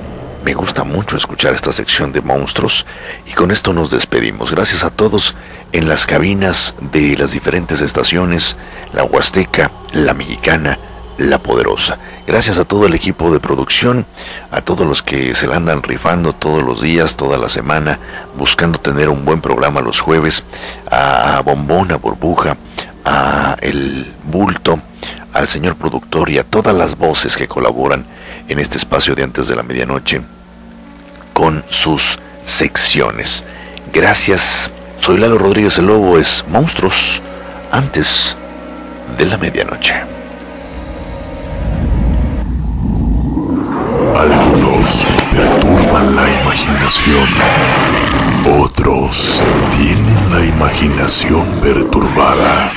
me gusta mucho escuchar esta sección de monstruos y con esto nos despedimos. Gracias a todos en las cabinas de las diferentes estaciones, la Huasteca, la Mexicana, la Poderosa. Gracias a todo el equipo de producción, a todos los que se la andan rifando todos los días, toda la semana, buscando tener un buen programa los jueves, a Bombón, a Burbuja, a El Bulto, al señor productor y a todas las voces que colaboran en este espacio de antes de la medianoche con sus secciones. Gracias. Soy Lalo Rodríguez el Lobo, es Monstruos antes de la medianoche. Perturban la imaginación, otros tienen la imaginación perturbada.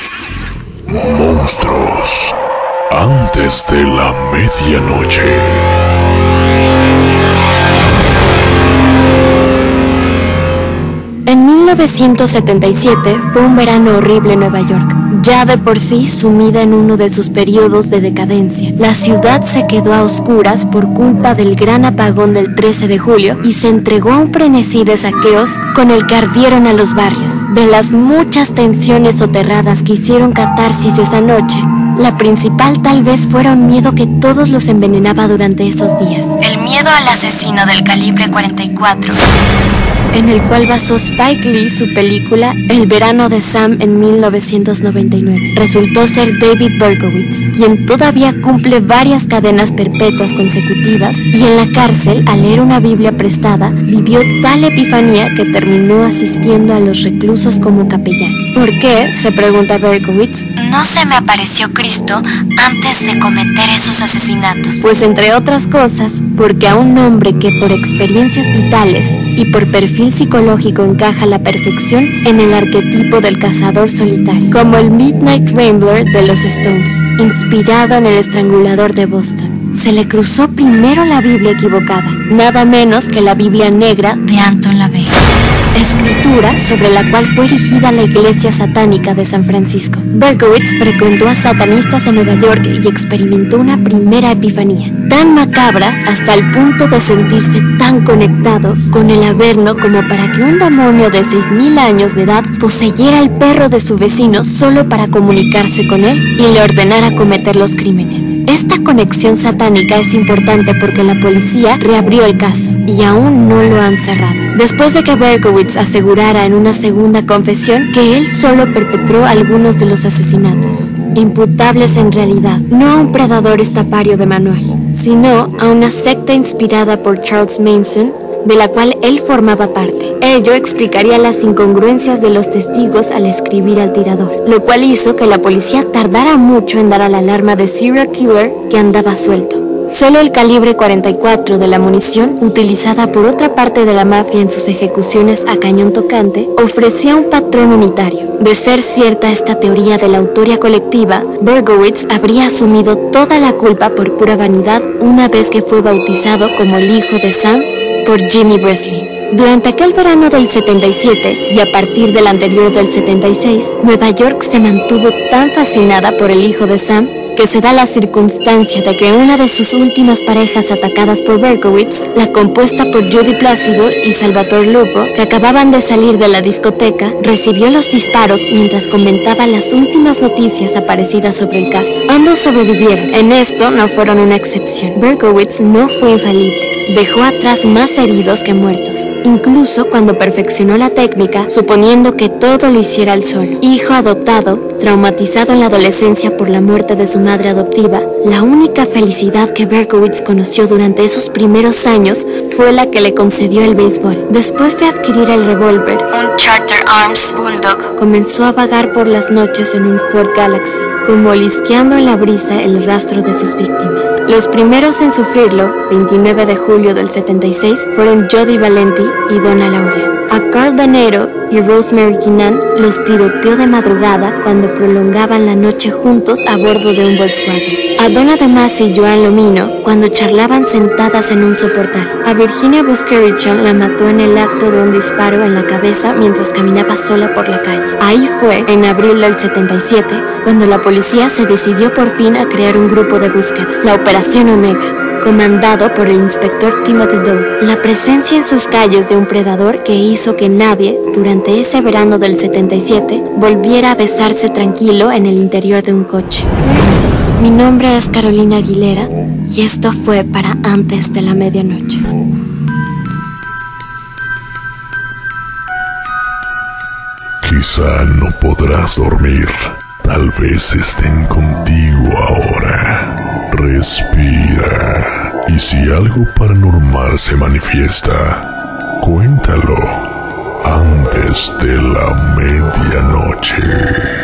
Monstruos antes de la medianoche. En 1977 fue un verano horrible en Nueva York. Ya de por sí sumida en uno de sus periodos de decadencia, la ciudad se quedó a oscuras por culpa del gran apagón del 13 de julio y se entregó a un frenesí de saqueos con el que ardieron a los barrios. De las muchas tensiones soterradas que hicieron catarsis esa noche, la principal tal vez fuera un miedo que todos los envenenaba durante esos días. El miedo al asesino del calibre 44 en el cual basó Spike Lee su película El verano de Sam en 1999. Resultó ser David Berkowitz, quien todavía cumple varias cadenas perpetuas consecutivas y en la cárcel, al leer una Biblia prestada, vivió tal epifanía que terminó asistiendo a los reclusos como capellán. ¿Por qué? se pregunta Berkowitz. No se me apareció Cristo antes de cometer esos asesinatos. Pues entre otras cosas, porque a un hombre que por experiencias vitales y por perfil psicológico encaja a la perfección en el arquetipo del cazador solitario, como el Midnight Rambler de los Stones, inspirado en el estrangulador de Boston. Se le cruzó primero la Biblia equivocada, nada menos que la Biblia negra de Anton LaVey escritura sobre la cual fue erigida la iglesia satánica de San Francisco. Berkowitz frecuentó a satanistas en Nueva York y experimentó una primera epifanía, tan macabra hasta el punto de sentirse tan conectado con el Averno como para que un demonio de 6.000 años de edad poseyera el perro de su vecino solo para comunicarse con él y le ordenara cometer los crímenes. Esta conexión satánica es importante porque la policía reabrió el caso y aún no lo han cerrado. Después de que Berkowitz asegurara en una segunda confesión que él solo perpetró algunos de los asesinatos, imputables en realidad no a un predador estapario de manual, sino a una secta inspirada por Charles Manson de la cual él formaba parte. Ello explicaría las incongruencias de los testigos al escribir al tirador, lo cual hizo que la policía tardara mucho en dar a la alarma de serial killer que andaba suelto. Solo el calibre 44 de la munición, utilizada por otra parte de la mafia en sus ejecuciones a cañón tocante, ofrecía un patrón unitario. De ser cierta esta teoría de la autoría colectiva, Bergowitz habría asumido toda la culpa por pura vanidad una vez que fue bautizado como el hijo de Sam por Jimmy Breslin. Durante aquel verano del 77 y a partir del anterior del 76, Nueva York se mantuvo tan fascinada por el hijo de Sam que se da la circunstancia de que una de sus últimas parejas atacadas por Berkowitz, la compuesta por Judy Plácido y Salvatore Lupo, que acababan de salir de la discoteca, recibió los disparos mientras comentaba las últimas noticias aparecidas sobre el caso. Ambos sobrevivieron. En esto no fueron una excepción. Berkowitz no fue infalible. Dejó atrás más heridos que muertos, incluso cuando perfeccionó la técnica, suponiendo que todo lo hiciera el sol. Hijo adoptado, traumatizado en la adolescencia por la muerte de su madre adoptiva, la única felicidad que Berkowitz conoció durante esos primeros años fue la que le concedió el béisbol. Después de adquirir el revólver, un Charter Arms Bulldog, comenzó a vagar por las noches en un Ford Galaxy como olisqueando en la brisa el rastro de sus víctimas. Los primeros en sufrirlo, 29 de julio del 76, fueron Jody Valenti y Donna Lauria. A Carl Danero y Rosemary Kinan los tiroteó de madrugada cuando prolongaban la noche juntos a bordo de un Volkswagen. A Donna Damasi y Joan Lomino cuando charlaban sentadas en un soportal. A Virginia Buskerichan la mató en el acto de un disparo en la cabeza mientras caminaba sola por la calle. Ahí fue, en abril del 77, cuando la policía se decidió por fin a crear un grupo de búsqueda, la Operación Omega, comandado por el inspector Timothy Dowd. La presencia en sus calles de un predador que hizo que nadie, durante ese verano del 77, volviera a besarse tranquilo en el interior de un coche. Mi nombre es Carolina Aguilera y esto fue para antes de la medianoche. Quizá no podrás dormir. Tal vez estén contigo ahora. Respira. Y si algo paranormal se manifiesta, cuéntalo antes de la medianoche.